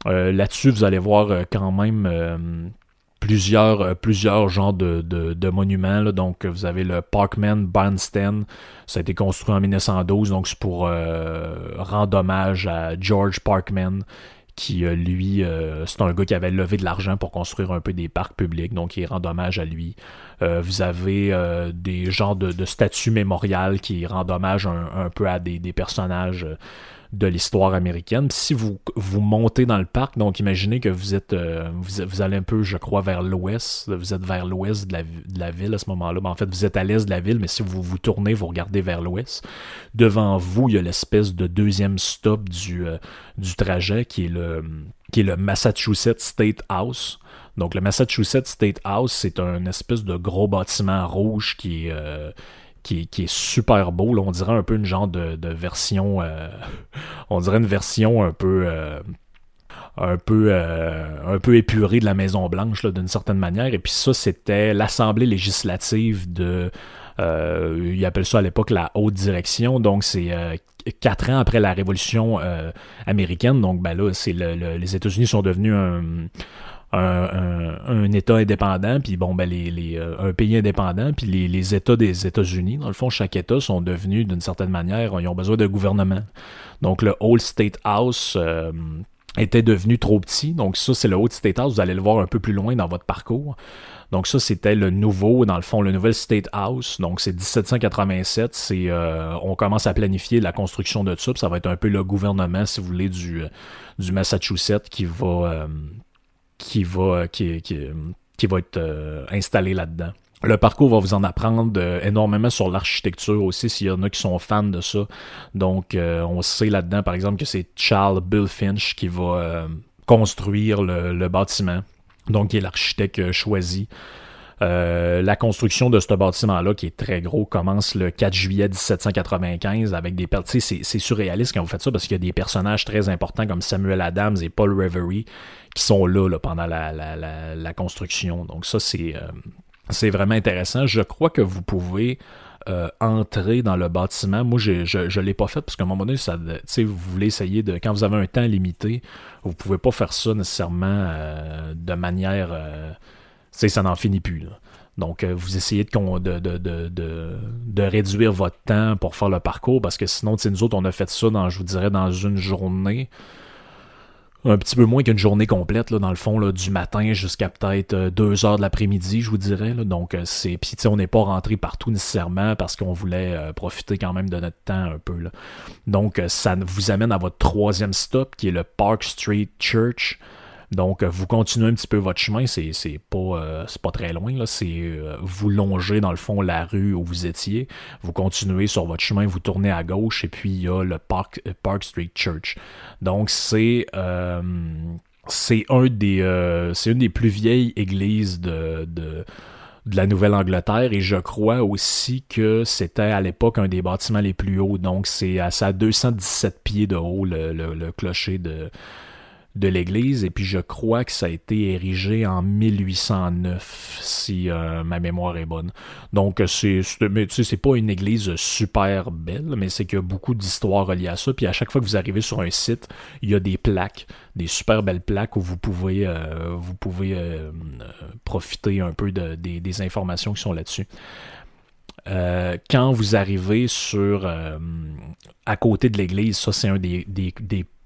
S1: Là-dessus, vous allez voir quand même plusieurs, euh, plusieurs genres de, de, monuments. Donc, vous avez le Parkman Bandstand. Ça a été construit en 1912. Donc, c'est pour euh, rendre hommage à George Parkman, qui, euh, lui, c'est un gars qui avait levé de l'argent pour construire un peu des parcs publics. Donc, il rend hommage à lui. Vous avez des genres de, statues mémoriales qui rendent hommage un, peu à des, personnages de l'histoire américaine. si vous, vous montez dans le parc, donc imaginez que vous êtes euh, vous, allez un peu, je crois, vers l'ouest. Vous êtes vers l'ouest de la, ville à ce moment-là. Ben, en fait, vous êtes à l'est de la ville, mais si vous vous tournez, vous regardez vers l'ouest. Devant vous, il y a l'espèce de deuxième stop du, euh, du trajet qui est le qui est le Massachusetts State House. Donc le Massachusetts State House, c'est un espèce de gros bâtiment rouge qui est euh, qui, est super beau. on dirait un peu une genre de, version. Euh, [laughs] on dirait une version un peu. Euh, un peu, un peu épurée de la Maison Blanche d'une certaine manière. Et puis ça, c'était l'Assemblée législative de. ils appellent ça à l'époque la haute direction. Donc c'est quatre ans après la Révolution américaine. Donc ben là, c'est les États-Unis sont devenus un un, État indépendant, puis bon, ben les, euh, un pays indépendant, puis les, États des États-Unis, dans le fond, chaque État sont devenus, d'une certaine manière, ils ont besoin de gouvernement. Donc le Old State House euh, était devenu trop petit. Donc ça, c'est le Old State House, vous allez le voir un peu plus loin dans votre parcours. Donc ça, c'était le nouveau, dans le fond, le nouvel State House. Donc c'est 1787. C'est, euh, on commence à planifier la construction de ça. ça va être un peu le gouvernement, si vous voulez, du, du Massachusetts qui va, qui va, qui, va être euh, installé là-dedans. Le parcours va vous en apprendre euh, énormément sur l'architecture aussi, s'il y en a qui sont fans de ça. Donc, euh, on sait là-dedans, par exemple, que c'est Charles Bill Finch qui va construire le, le, bâtiment. Donc, qui est l'architecte choisi. Euh, la construction de ce bâtiment-là, qui est très gros, commence le 4 juillet 1795 avec des... C'est, c'est surréaliste quand vous faites ça parce qu'il y a des personnages très importants comme Samuel Adams et Paul Reverie qui sont là, pendant la, la, la, construction. Donc ça, c'est, euh, c'est vraiment intéressant. Je crois que vous pouvez... Euh, entrer dans le bâtiment. Moi, je ne l'ai pas fait parce qu'à un moment donné, ça, vous voulez essayer de. Quand vous avez un temps limité, vous pouvez pas faire ça nécessairement de manière ça n'en finit plus. Donc, euh, vous essayez de, de, de, de, réduire votre temps pour faire le parcours parce que sinon, nous autres, on a fait ça, dans, je vous dirais, dans une journée. Un petit peu moins qu'une journée complète, là, dans le fond, là, du matin jusqu'à peut-être 2 euh, heures de l'après-midi, je vous dirais. Donc, euh, c'est. Puis, on n'est pas rentré partout nécessairement parce qu'on voulait profiter quand même de notre temps un peu. Donc, ça vous amène à votre troisième stop qui est le Park Street Church. Donc, vous continuez un petit peu votre chemin, c'est, pas, euh, pas très loin, là. c'est euh, vous longez dans le fond la rue où vous étiez, vous continuez sur votre chemin, vous tournez à gauche et puis il y a le Park, euh, Park Street Church. Donc, c'est c'est un des c'est une des plus vieilles églises de, de la Nouvelle-Angleterre et je crois aussi que c'était à l'époque un des bâtiments les plus hauts. Donc c'est à sa 217 pieds de haut le clocher de, de l'église, et puis je crois que ça a été érigé en 1809, si euh, ma mémoire est bonne. Donc, c'est, c'est pas une église super belle, mais c'est qu'il y a beaucoup d'histoires reliées à ça, puis à chaque fois que vous arrivez sur un site, il y a des plaques, des super belles plaques où vous pouvez, euh, vous pouvez euh, profiter un peu de, des, informations qui sont là-dessus. quand vous arrivez sur à côté de l'église, ça c'est un des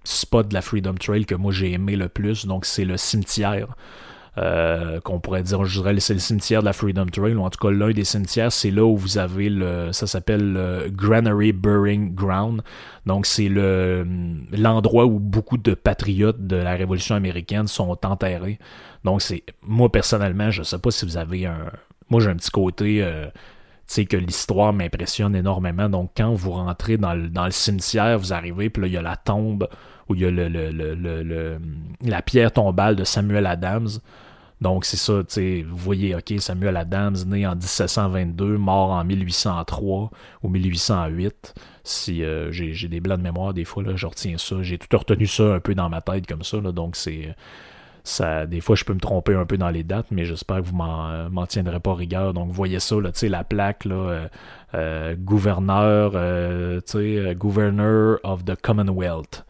S1: spot de la Freedom Trail que moi j'ai aimé le plus. Donc c'est le cimetière. Euh, qu'on pourrait dire, je dirais, c'est le cimetière de la Freedom Trail, ou en tout cas l'un des cimetières, c'est là où vous avez le, ça s'appelle le Granary Burying Ground. Donc c'est le l'endroit où beaucoup de patriotes de la Révolution américaine sont enterrés. Donc c'est, moi personnellement, je sais pas si vous avez un, moi j'ai un petit côté, euh, sais que l'histoire m'impressionne énormément. Donc, quand vous rentrez dans le, dans le cimetière, vous arrivez, puis là, il y a la tombe où il y a le, le, la pierre tombale de Samuel Adams. Donc, c'est ça, vous voyez, OK, Samuel Adams, né en 1722, mort en 1803 ou 1808. Si euh, j'ai des blancs de mémoire, des fois, là, je retiens ça. J'ai tout retenu ça un peu dans ma tête comme ça, là, donc c'est ça, des fois, je peux me tromper un peu dans les dates, mais j'espère que vous m'en, euh, tiendrez pas rigueur. Donc, voyez ça, là, la plaque, là, euh, euh, gouverneur, euh, Governor of the Commonwealth.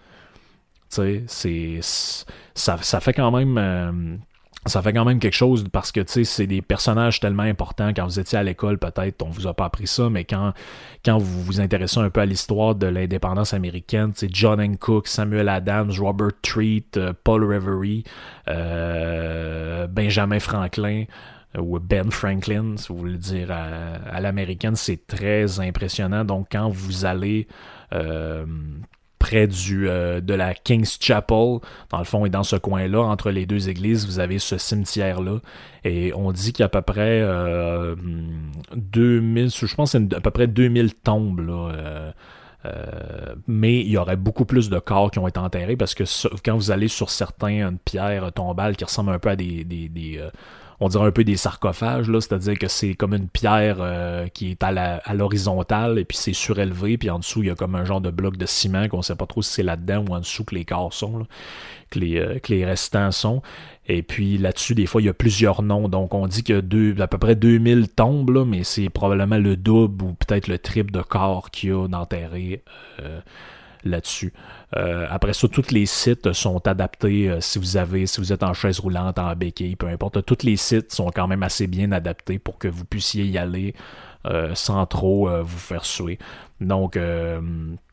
S1: C'est, ça, fait quand même ça fait quand même quelque chose parce que c'est des personnages tellement importants quand vous étiez à l'école peut-être on vous a pas appris ça mais quand quand vous vous intéressez un peu à l'histoire de l'indépendance américaine c'est John Hancock Samuel Adams Robert Treat euh, Paul Reverie euh, Benjamin Franklin euh, ou Ben Franklin, si vous voulez dire à, l'américaine, c'est très impressionnant. Donc, quand vous allez près du, euh, de la King's Chapel, dans le fond, et dans ce coin-là, entre les deux églises, vous avez ce cimetière-là. Et on dit qu'il y a à peu près euh, 2000, je pense à peu près 2000 tombes, là. Euh, euh, mais il y aurait beaucoup plus de corps qui ont été enterrés parce que quand vous allez sur certaines pierres tombales qui ressemblent un peu à des on dirait un peu des sarcophages, là, c'est-à-dire que c'est comme une pierre euh, qui est à l'horizontale et puis c'est surélevé, puis en dessous, il y a comme un genre de bloc de ciment qu'on sait pas trop si c'est là-dedans ou en dessous que les corps sont, que, les, euh, que les restants sont. Et puis là-dessus, des fois, il y a plusieurs noms. Donc, on dit qu'il y a à peu près 2000 tombes, là, mais c'est probablement le double ou peut-être le triple de corps qu'il y a d'enterrés. Euh, là-dessus. Euh, après ça, tous les sites sont adaptés euh, si vous avez, si vous êtes en chaise roulante, en béquille, peu importe. Tous les sites sont quand même assez bien adaptés pour que vous puissiez y aller euh, sans trop vous faire suer. Donc,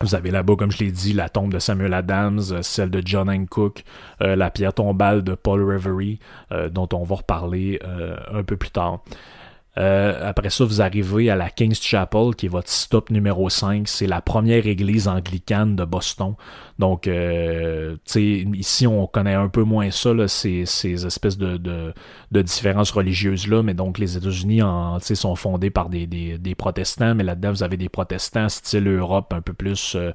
S1: vous avez là-bas, comme je l'ai dit, la tombe de Samuel Adams, celle de John Hancock, la pierre tombale de Paul Reverie, dont on va reparler un peu plus tard. Euh, après ça, vous arrivez à la King's Chapel, qui est votre stop numéro 5. C'est la première église anglicane de Boston. Donc, euh, ici, on connaît un peu moins ça, là, ces, ces espèces de, de, de différences religieuses-là. Mais donc, les États-Unis sont fondés par des, des, des protestants. Mais là-dedans, vous avez des protestants style Europe, un peu plus... Euh,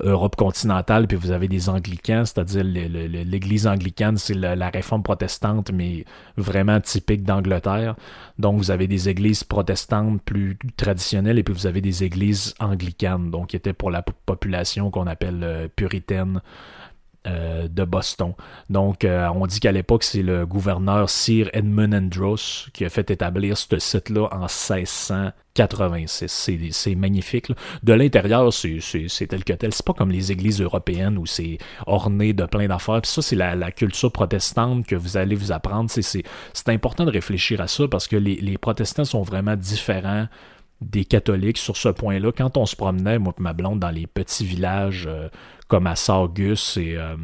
S1: Europe continentale, puis vous avez des anglicans, c'est-à-dire l'Église anglicane, c'est la, réforme protestante, mais vraiment typique d'Angleterre. Donc vous avez des églises protestantes plus traditionnelles, et puis vous avez des églises anglicanes, donc qui étaient pour la population qu'on appelle euh, puritaine. Euh, de Boston. Donc, euh, on dit qu'à l'époque, c'est le gouverneur Sir Edmund Andros qui a fait établir ce site-là en 1686. C'est magnifique. De l'intérieur, c'est tel que tel. C'est pas comme les églises européennes où c'est orné de plein d'affaires. Puis ça, c'est la, culture protestante que vous allez vous apprendre. C'est important de réfléchir à ça parce que les, les protestants sont vraiment différents des catholiques sur ce point-là. Quand on se promenait, moi et ma blonde, dans les petits villages euh, comme à Saugus et euh,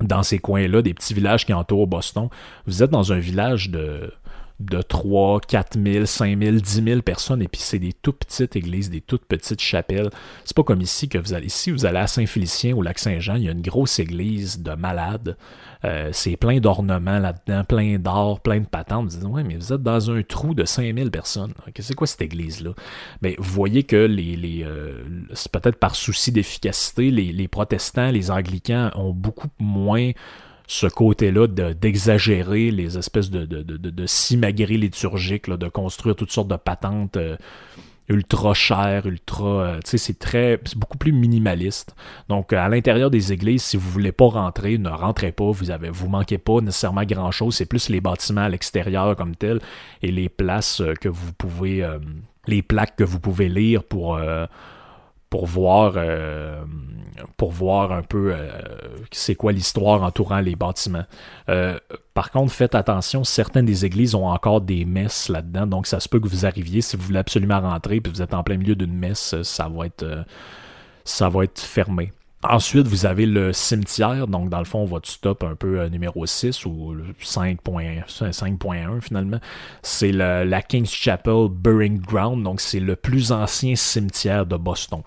S1: dans ces coins-là, des petits villages qui entourent Boston, vous êtes dans un village de de 3, 4 000, 5 000, 10 000 personnes, et puis c'est des tout petites églises, des toutes petites chapelles. C'est pas comme ici que vous allez. Ici, vous allez à Saint-Félicien ou Lac-Saint-Jean, il y a une grosse église de malades. Euh, c'est plein d'ornements là-dedans, plein d'or, plein de patentes. Vous dites, ouais, mais vous êtes dans un trou de 5 000 personnes. C'est quoi cette église-là? Mais vous voyez que les, les euh, c'est peut-être par souci d'efficacité, les, les protestants, les anglicans ont beaucoup moins ce côté-là d'exagérer les espèces de, de, de, de simagrées liturgiques, de construire toutes sortes de patentes ultra chères, ultra... tu sais, c'est très... c'est beaucoup plus minimaliste. Donc, à l'intérieur des églises, si vous voulez pas rentrer, ne rentrez pas, vous avez vous manquez pas nécessairement grand-chose, c'est plus les bâtiments à l'extérieur comme tel et les places que vous pouvez... les plaques que vous pouvez lire pour pour voir, euh, pour voir un peu euh, c'est quoi l'histoire entourant les bâtiments. Euh, par contre, faites attention, certaines des églises ont encore des messes là-dedans, donc ça se peut que vous arriviez, si vous voulez absolument rentrer, puis vous êtes en plein milieu d'une messe, ça va être, ça va être fermé. Ensuite, vous avez le cimetière, donc dans le fond, votre stop un peu euh, numéro 6 ou 5.1 finalement. C'est la King's Chapel Burying Ground, donc c'est le plus ancien cimetière de Boston.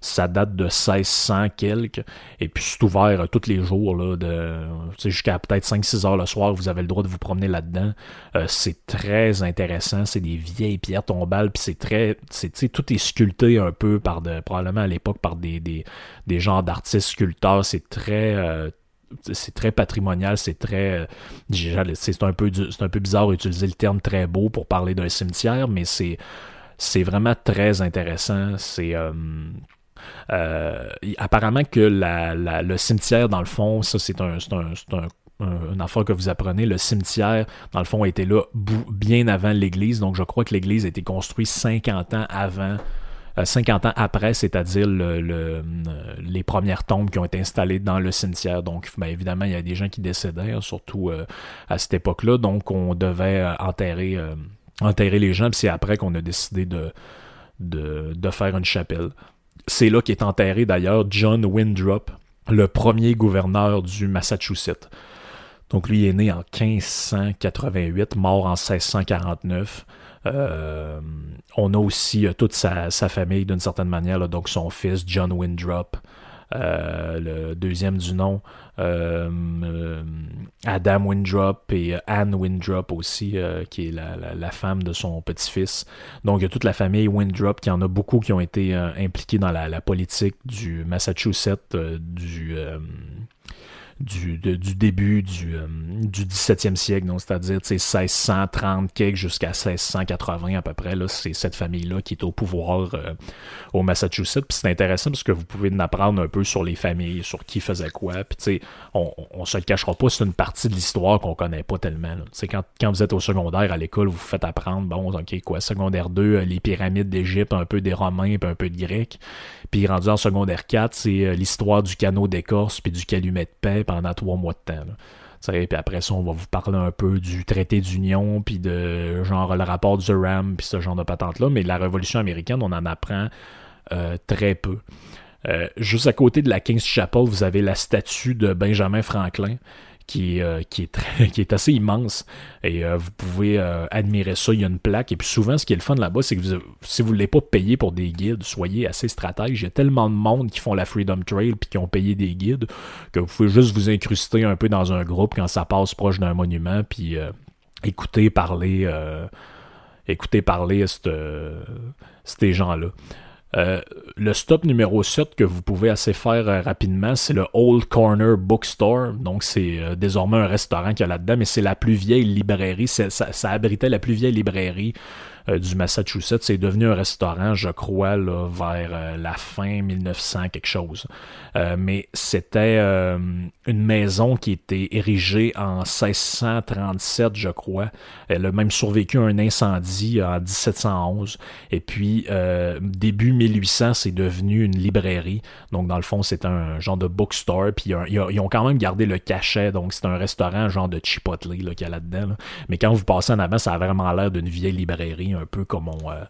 S1: Ça date de 1600 quelques. Et puis c'est ouvert euh, tous les jours, là, de, jusqu'à peut-être 5-6 heures le soir, vous avez le droit de vous promener là-dedans. Euh, c'est très intéressant. C'est des vieilles pierres tombales. Puis c'est très. C'est, tout est sculpté un peu par de. probablement à l'époque par des, des, des genres d'artistes sculpteurs. C'est très. Euh, c'est très patrimonial, c'est très. C'est un, peu, c'est un peu bizarre d'utiliser le terme très beau pour parler d'un cimetière, mais c'est, c'est vraiment très intéressant. C'est. Apparemment que le cimetière, dans le fond, ça c'est un, affaire que vous apprenez, le cimetière, dans le fond, était là bien avant l'église. Donc, je crois que l'église a été construite 50 ans avant, 50 euh, ans après, c'est-à-dire le, les premières tombes qui ont été installées dans le cimetière. Donc, ben, évidemment, il y a des gens qui décédaient, surtout euh, à cette époque-là. Donc, on devait enterrer, enterrer les gens. Puis c'est après qu'on a décidé de faire une chapelle. C'est là qu'est enterré d'ailleurs John Winthrop, le premier gouverneur du Massachusetts. Donc lui est né en 1588, mort en 1649. Euh, on a aussi euh, toute sa, famille d'une certaine manière, donc son fils John Winthrop, le deuxième du nom, euh, euh, Adam Windrop et Anne Windrop aussi, qui est la, femme de son petit-fils. Donc il y a toute la famille Windrop, qui en a beaucoup qui ont été impliqués dans la, la, politique du Massachusetts, du du, du début du, euh, du 17e siècle, donc c'est-à-dire 1630 quelque jusqu'à 1680 à peu près. C'est cette famille-là qui est au pouvoir euh, au Massachusetts. Puis c'est intéressant parce que vous pouvez en apprendre un peu sur les familles, sur qui faisait quoi. Puis on, on se le cachera pas, c'est une partie de l'histoire qu'on connaît pas tellement. Quand, quand vous êtes au secondaire à l'école, vous vous faites apprendre, bon, ok, quoi, secondaire 2, euh, les pyramides d'Égypte, un peu des Romains, puis un peu de Grecs. Puis rendu en secondaire 4, c'est l'histoire du canot d'écorce puis du calumet de paix pendant trois mois de temps. Puis après ça, on va vous parler un peu du traité d'union, puis de genre le rapport du RAM, puis ce genre de patente-là. Mais la Révolution américaine, on en apprend euh, très peu. Euh, juste à côté de la King's Chapel, vous avez la statue de Benjamin Franklin, qui, euh, qui, est [laughs] qui est assez immense. Et euh, vous pouvez euh, admirer ça. Il y a une plaque. Et puis souvent, ce qui est le fun là-bas, c'est que si vous ne voulez pas payer pour des guides, soyez assez stratège. Il y a tellement de monde qui font la Freedom Trail puis qui ont payé des guides que vous pouvez juste vous incruster un peu dans un groupe quand ça passe proche d'un monument puis écouter parler. écouter parler ces gens-là. Euh, le stop numéro 7 que vous pouvez assez faire euh, rapidement, c'est le Old Corner Bookstore. Donc, c'est euh, désormais un restaurant qu'il y a là-dedans, mais c'est la plus vieille librairie. Ça, abritait la plus vieille librairie du Massachusetts. C'est devenu un restaurant, je crois, là, vers euh, la fin 1900 quelque chose. Euh, mais c'était une maison qui était érigée en 1637, je crois. Elle a même survécu à un incendie en 1711. Et puis, début 1800, c'est devenu une librairie. Donc, dans le fond, c'est un genre de bookstore. Puis, ils ont quand même gardé le cachet. Donc, c'est un restaurant genre de Chipotle qu'il y a là-dedans. Mais quand vous passez en avant, ça a vraiment l'air d'une vieille librairie un peu comme on, euh,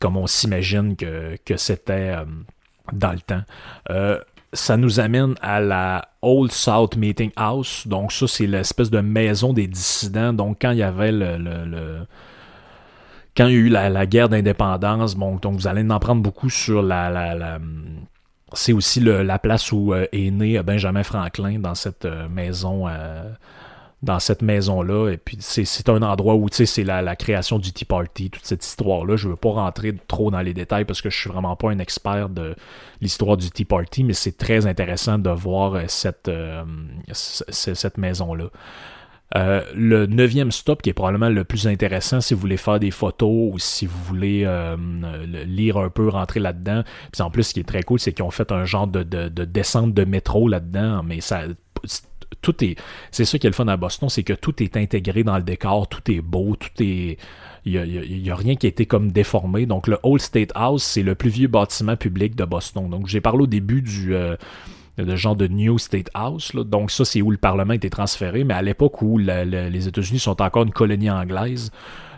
S1: comme on s'imagine que, c'était euh, dans le temps. Euh, ça nous amène à la Old South Meeting House. Donc ça, c'est l'espèce de maison des dissidents. Donc quand il y avait le, quand il y a eu la, guerre d'indépendance, bon, donc vous allez en prendre beaucoup sur la, la, c'est aussi la place où est né Benjamin Franklin dans cette maison dans cette maison-là. Et puis, c'est un endroit où, tu sais, c'est la, création du Tea Party, toute cette histoire-là. Je veux pas rentrer trop dans les détails parce que je suis vraiment pas un expert de l'histoire du Tea Party, mais c'est très intéressant de voir cette, cette maison-là. Euh, le neuvième stop, qui est probablement le plus intéressant si vous voulez faire des photos ou si vous voulez euh, lire un peu, rentrer là-dedans. Puis en plus, ce qui est très cool, c'est qu'ils ont fait un genre de, de, descente de métro là-dedans, mais ça tout est. C'est ça qui est le fun à Boston, c'est que tout est intégré dans le décor, tout est beau, tout est. Il n'y a, rien qui a été comme déformé. Donc, le Old State House, c'est le plus vieux bâtiment public de Boston. Donc, j'ai parlé au début du, euh, genre de New State House. Donc ça, c'est où le Parlement été transféré, mais à l'époque où les États-Unis sont encore une colonie anglaise,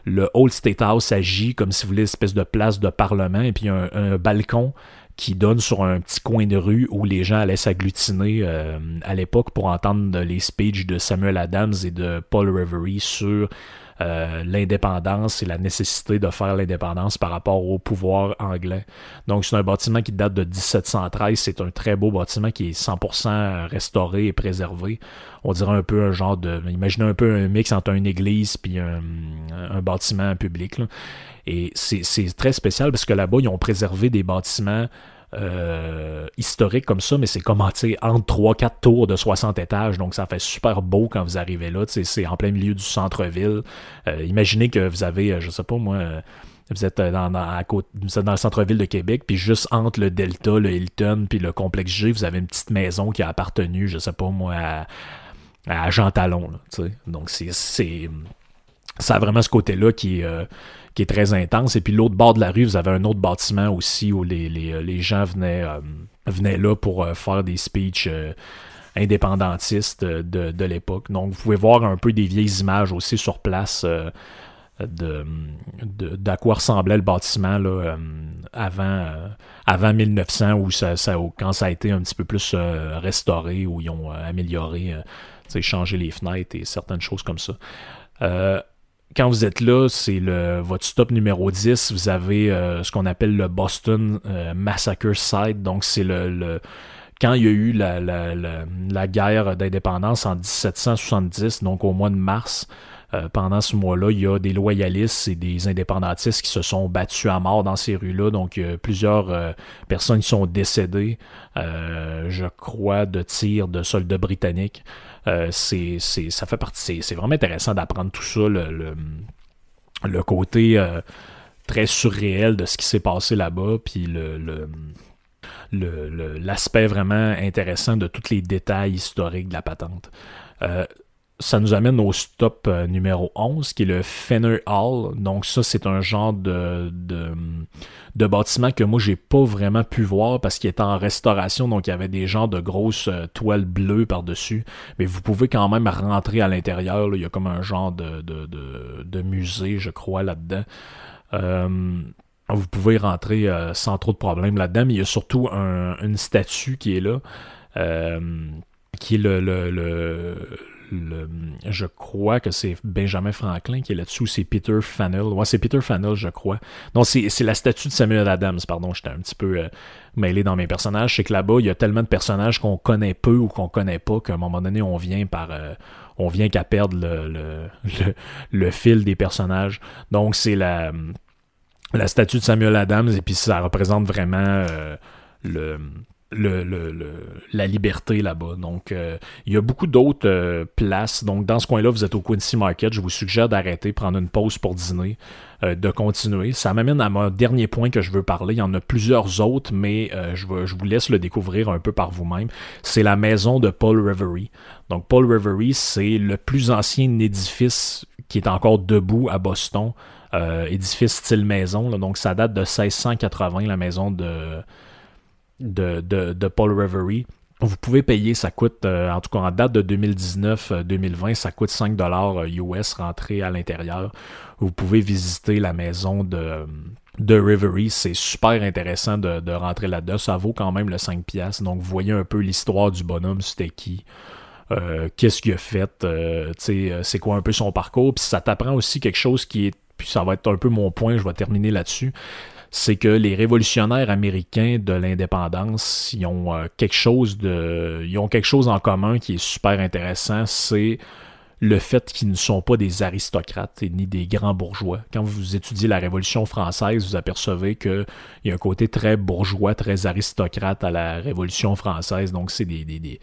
S1: le Old State House agit comme si vous voulez une espèce de place de Parlement, et puis un balcon qui donne sur un petit coin de rue où les gens allaient s'agglutiner euh, à l'époque pour entendre les speeches de Samuel Adams et de Paul Reverie sur euh, l'indépendance et la nécessité de faire l'indépendance par rapport au pouvoir anglais. Donc c'est un bâtiment qui date de 1713, c'est un très beau bâtiment qui est 100% restauré et préservé. On dirait un peu un genre de... Imaginez un peu un mix entre une église puis un, bâtiment public. Et c'est très spécial parce que là-bas, ils ont préservé des bâtiments euh, historique comme ça, mais c'est comme entre 3-4 tours de 60 étages, donc ça fait super beau quand vous arrivez là. C'est en plein milieu du centre-ville. Euh, imaginez que vous avez, euh, je sais pas moi, vous êtes dans, à côté, dans le centre-ville de Québec, puis juste entre le Delta, le Hilton, puis le complexe G, vous avez une petite maison qui a appartenu, je sais pas moi, à, à Jean Talon. donc c'est ça a vraiment ce côté-là qui est qui est très intense. Et puis l'autre bord de la rue, vous avez un autre bâtiment aussi où les, les, euh, les gens venaient, euh, venaient là pour euh, faire des speeches indépendantistes de, de l'époque. Donc vous pouvez voir un peu des vieilles images aussi sur place de, d'à quoi ressemblait le bâtiment là, avant, avant 1900 où ça, ça, quand ça a été un petit peu plus restauré, où ils ont amélioré, changé les fenêtres et certaines choses comme ça quand vous êtes là, c'est le votre stop numéro 10. Vous avez euh, ce qu'on appelle le Boston euh, Massacre Site. Donc, c'est le, quand il y a eu la, la, la, guerre d'indépendance en 1770, donc au mois de mars, euh, pendant ce mois-là, il y a des loyalistes et des indépendantistes qui se sont battus à mort dans ces rues-là. Donc, plusieurs personnes qui sont décédées, je crois, de tirs de soldats britanniques. Euh, c'est, ça fait partie. C'est, vraiment intéressant d'apprendre tout ça, le, le, côté euh, très surréel de ce qui s'est passé là-bas, puis le, le, l'aspect vraiment intéressant de tous les détails historiques de la patente. Euh, ça nous amène au stop euh, numéro 11, qui est le Fenner Hall. Donc ça, c'est un genre de, de, bâtiment que moi, j'ai pas vraiment pu voir parce qu'il était en restauration. Donc il y avait des genres de grosses euh, toiles bleues par-dessus. Mais vous pouvez quand même rentrer à l'intérieur. Il y a comme un genre de, de, de, musée, je crois, là-dedans. Euh, vous pouvez rentrer sans trop de problèmes là-dedans. Mais il y a surtout une statue qui est là. qui est le, le je crois que c'est Benjamin Franklin qui est là-dessus, c'est Peter Fannell. Ouais, c'est Peter Fannell, je crois. Non, c'est la statue de Samuel Adams, pardon, j'étais un petit peu euh, mêlé dans mes personnages. C'est que là-bas, il y a tellement de personnages qu'on connaît peu ou qu'on connaît pas qu'à un moment donné, on vient par. Euh, on vient qu'à perdre le, le, fil des personnages. Donc, c'est la, la statue de Samuel Adams, et puis ça représente vraiment euh, le la liberté là-bas. Donc, euh, il y a beaucoup d'autres euh, places. Donc, dans ce coin-là, vous êtes au Quincy Market. Je vous suggère d'arrêter, prendre une pause pour dîner, euh, de continuer. Ça m'amène à mon dernier point que je veux parler. Il y en a plusieurs autres, mais je, je vous laisse le découvrir un peu par vous-même. C'est la maison de Paul Reverie. Donc, Paul Reverie, c'est le plus ancien édifice qui est encore debout à Boston. édifice style maison. Donc, ça date de 1680, la maison de de, de, Paul Reverie. Vous pouvez payer, ça coûte, euh, en tout cas en date de 2019-2020, ça coûte 5 dollars US rentrer à l'intérieur. Vous pouvez visiter la maison de, de Reverie. C'est super intéressant de, rentrer là-dedans. Ça vaut quand même le 5 pièces. Donc, vous voyez un peu l'histoire du bonhomme, c'était qui? Euh, qu'est-ce qu'il a fait, euh, c'est quoi un peu son parcours, puis ça t'apprend aussi quelque chose qui est, puis ça va être un peu mon point, je vais terminer là-dessus, c'est que les révolutionnaires américains de l'indépendance, ils ont euh, quelque chose de, ils ont quelque chose en commun qui est super intéressant, c'est le fait qu'ils ne sont pas des aristocrates ni des grands bourgeois. Quand vous étudiez la Révolution française, vous apercevez qu'il y a un côté très bourgeois, très aristocrate à la Révolution française. Donc, c'est des,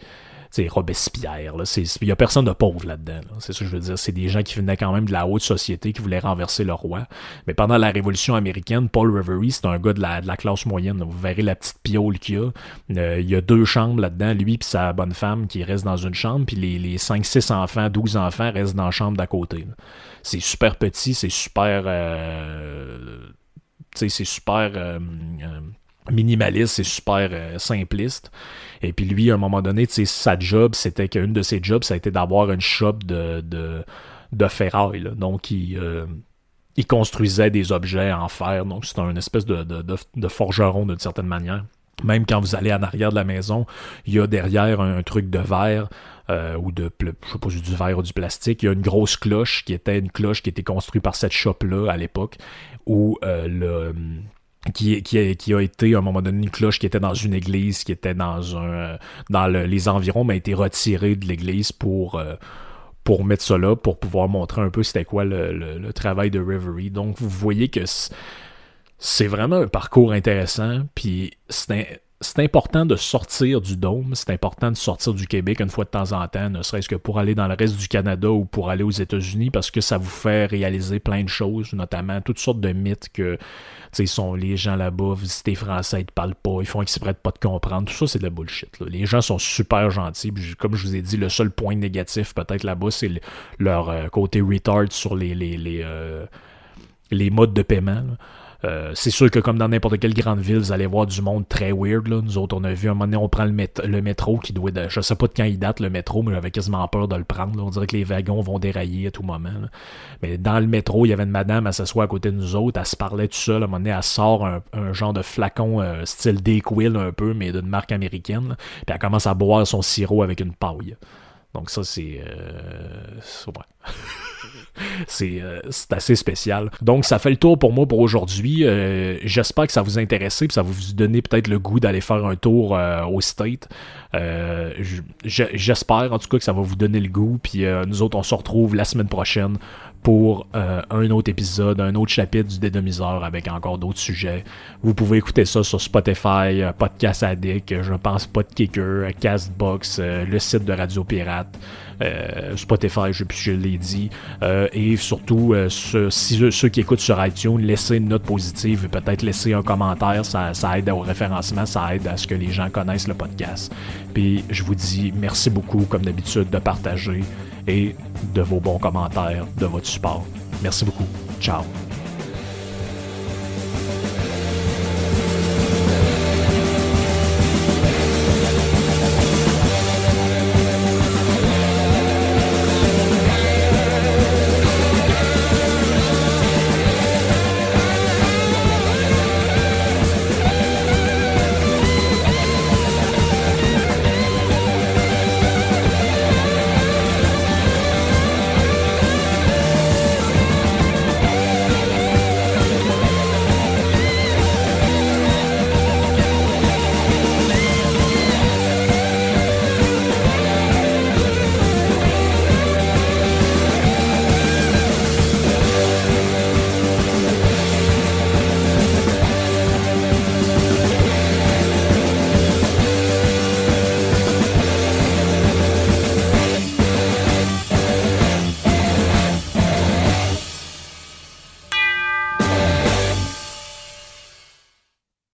S1: c'est Robespierre. Il n'y a personne de pauvre là-dedans. C'est ça que je veux dire. C'est des gens qui venaient quand même de la haute société, qui voulaient renverser le roi. Mais pendant la Révolution américaine, Paul Reverie, c'est un gars de la, de la classe moyenne. Vous verrez la petite piole qu'il y a. Euh, il y a deux chambres là-dedans, lui et sa bonne femme qui restent dans une chambre, puis les, les 5-6 enfants, 12 enfants restent dans la chambre d'à côté. C'est super petit, c'est super... Euh, c'est super... Euh, minimaliste, c'est super euh, simpliste. Et puis lui, à un moment donné, sa job, c'était qu'une de ses jobs, ça a été d'avoir une shop de, de, de ferraille. Donc, il, euh, il, construisait des objets en fer. Donc, c'est un espèce de forgeron d'une certaine manière. Même quand vous allez en arrière de la maison, il y a derrière un, truc de verre euh, ou de, je sais pas, du verre ou du plastique. Il y a une grosse cloche qui était une cloche qui était construite par cette shop-là à l'époque où le, qui, qui, a, qui, a, été à un moment donné une cloche qui était dans une église, qui était dans un dans les environs, mais a été retirée de l'église pour euh, pour mettre ça là, pour pouvoir montrer un peu c'était quoi le, le, travail de Reverie. Donc vous voyez que c'est vraiment un parcours intéressant, puis c'est c'est important de sortir du dôme, c'est important de sortir du Québec une fois de temps en temps, ne serait-ce que pour aller dans le reste du Canada ou pour aller aux États-Unis, parce que ça vous fait réaliser plein de choses, notamment toutes sortes de mythes que sont les gens là-bas, visiter français, ils te parlent pas, ils font exprès de pas te comprendre. Tout ça, c'est de la bullshit. Les gens sont super gentils. comme je vous ai dit, le seul point négatif peut-être là-bas, c'est leur euh, côté retard sur les, les, les, euh, les modes de paiement. Euh, c'est sûr que comme dans n'importe quelle grande ville, vous allez voir du monde très weird. Là. Nous autres, on a vu un moment donné, on prend le, métro qui doit je sais pas de quand il date le métro, mais j'avais quasiment peur de le prendre. On dirait que les wagons vont dérailler à tout moment. Mais dans le métro, il y avait une madame, elle s'assoit à côté de nous autres, elle se parlait tout seul. À un moment donné, elle sort un, genre de flacon euh, style Dayquil un peu, mais d'une marque américaine. Puis elle commence à boire son sirop avec une paille. Donc ça, c'est... Euh, [laughs] c'est assez spécial. Donc, ça fait le tour pour moi pour aujourd'hui. Euh, j'espère que ça vous a intéressé, puis ça vous donner peut-être le goût d'aller faire un tour euh, au State. J'espère en tout cas que ça va vous donner le goût. Puis nous autres, on se retrouve la semaine prochaine pour un autre épisode, un autre chapitre du Dédomiseur avec encore d'autres sujets. Vous pouvez écouter ça sur Spotify, Podcast Addict, je pense Podkicker, Castbox, le site de Radio Pirate. Euh, Spotify, je, je l'ai dit. Euh, et surtout, euh, ceux qui écoutent sur iTunes, laissez une note positive et peut-être laisser un commentaire. Ça, aide au référencement, ça aide à ce que les gens connaissent le podcast. Puis je vous dis merci beaucoup, comme d'habitude, de partager et de vos bons commentaires, de votre support. Merci beaucoup. Ciao.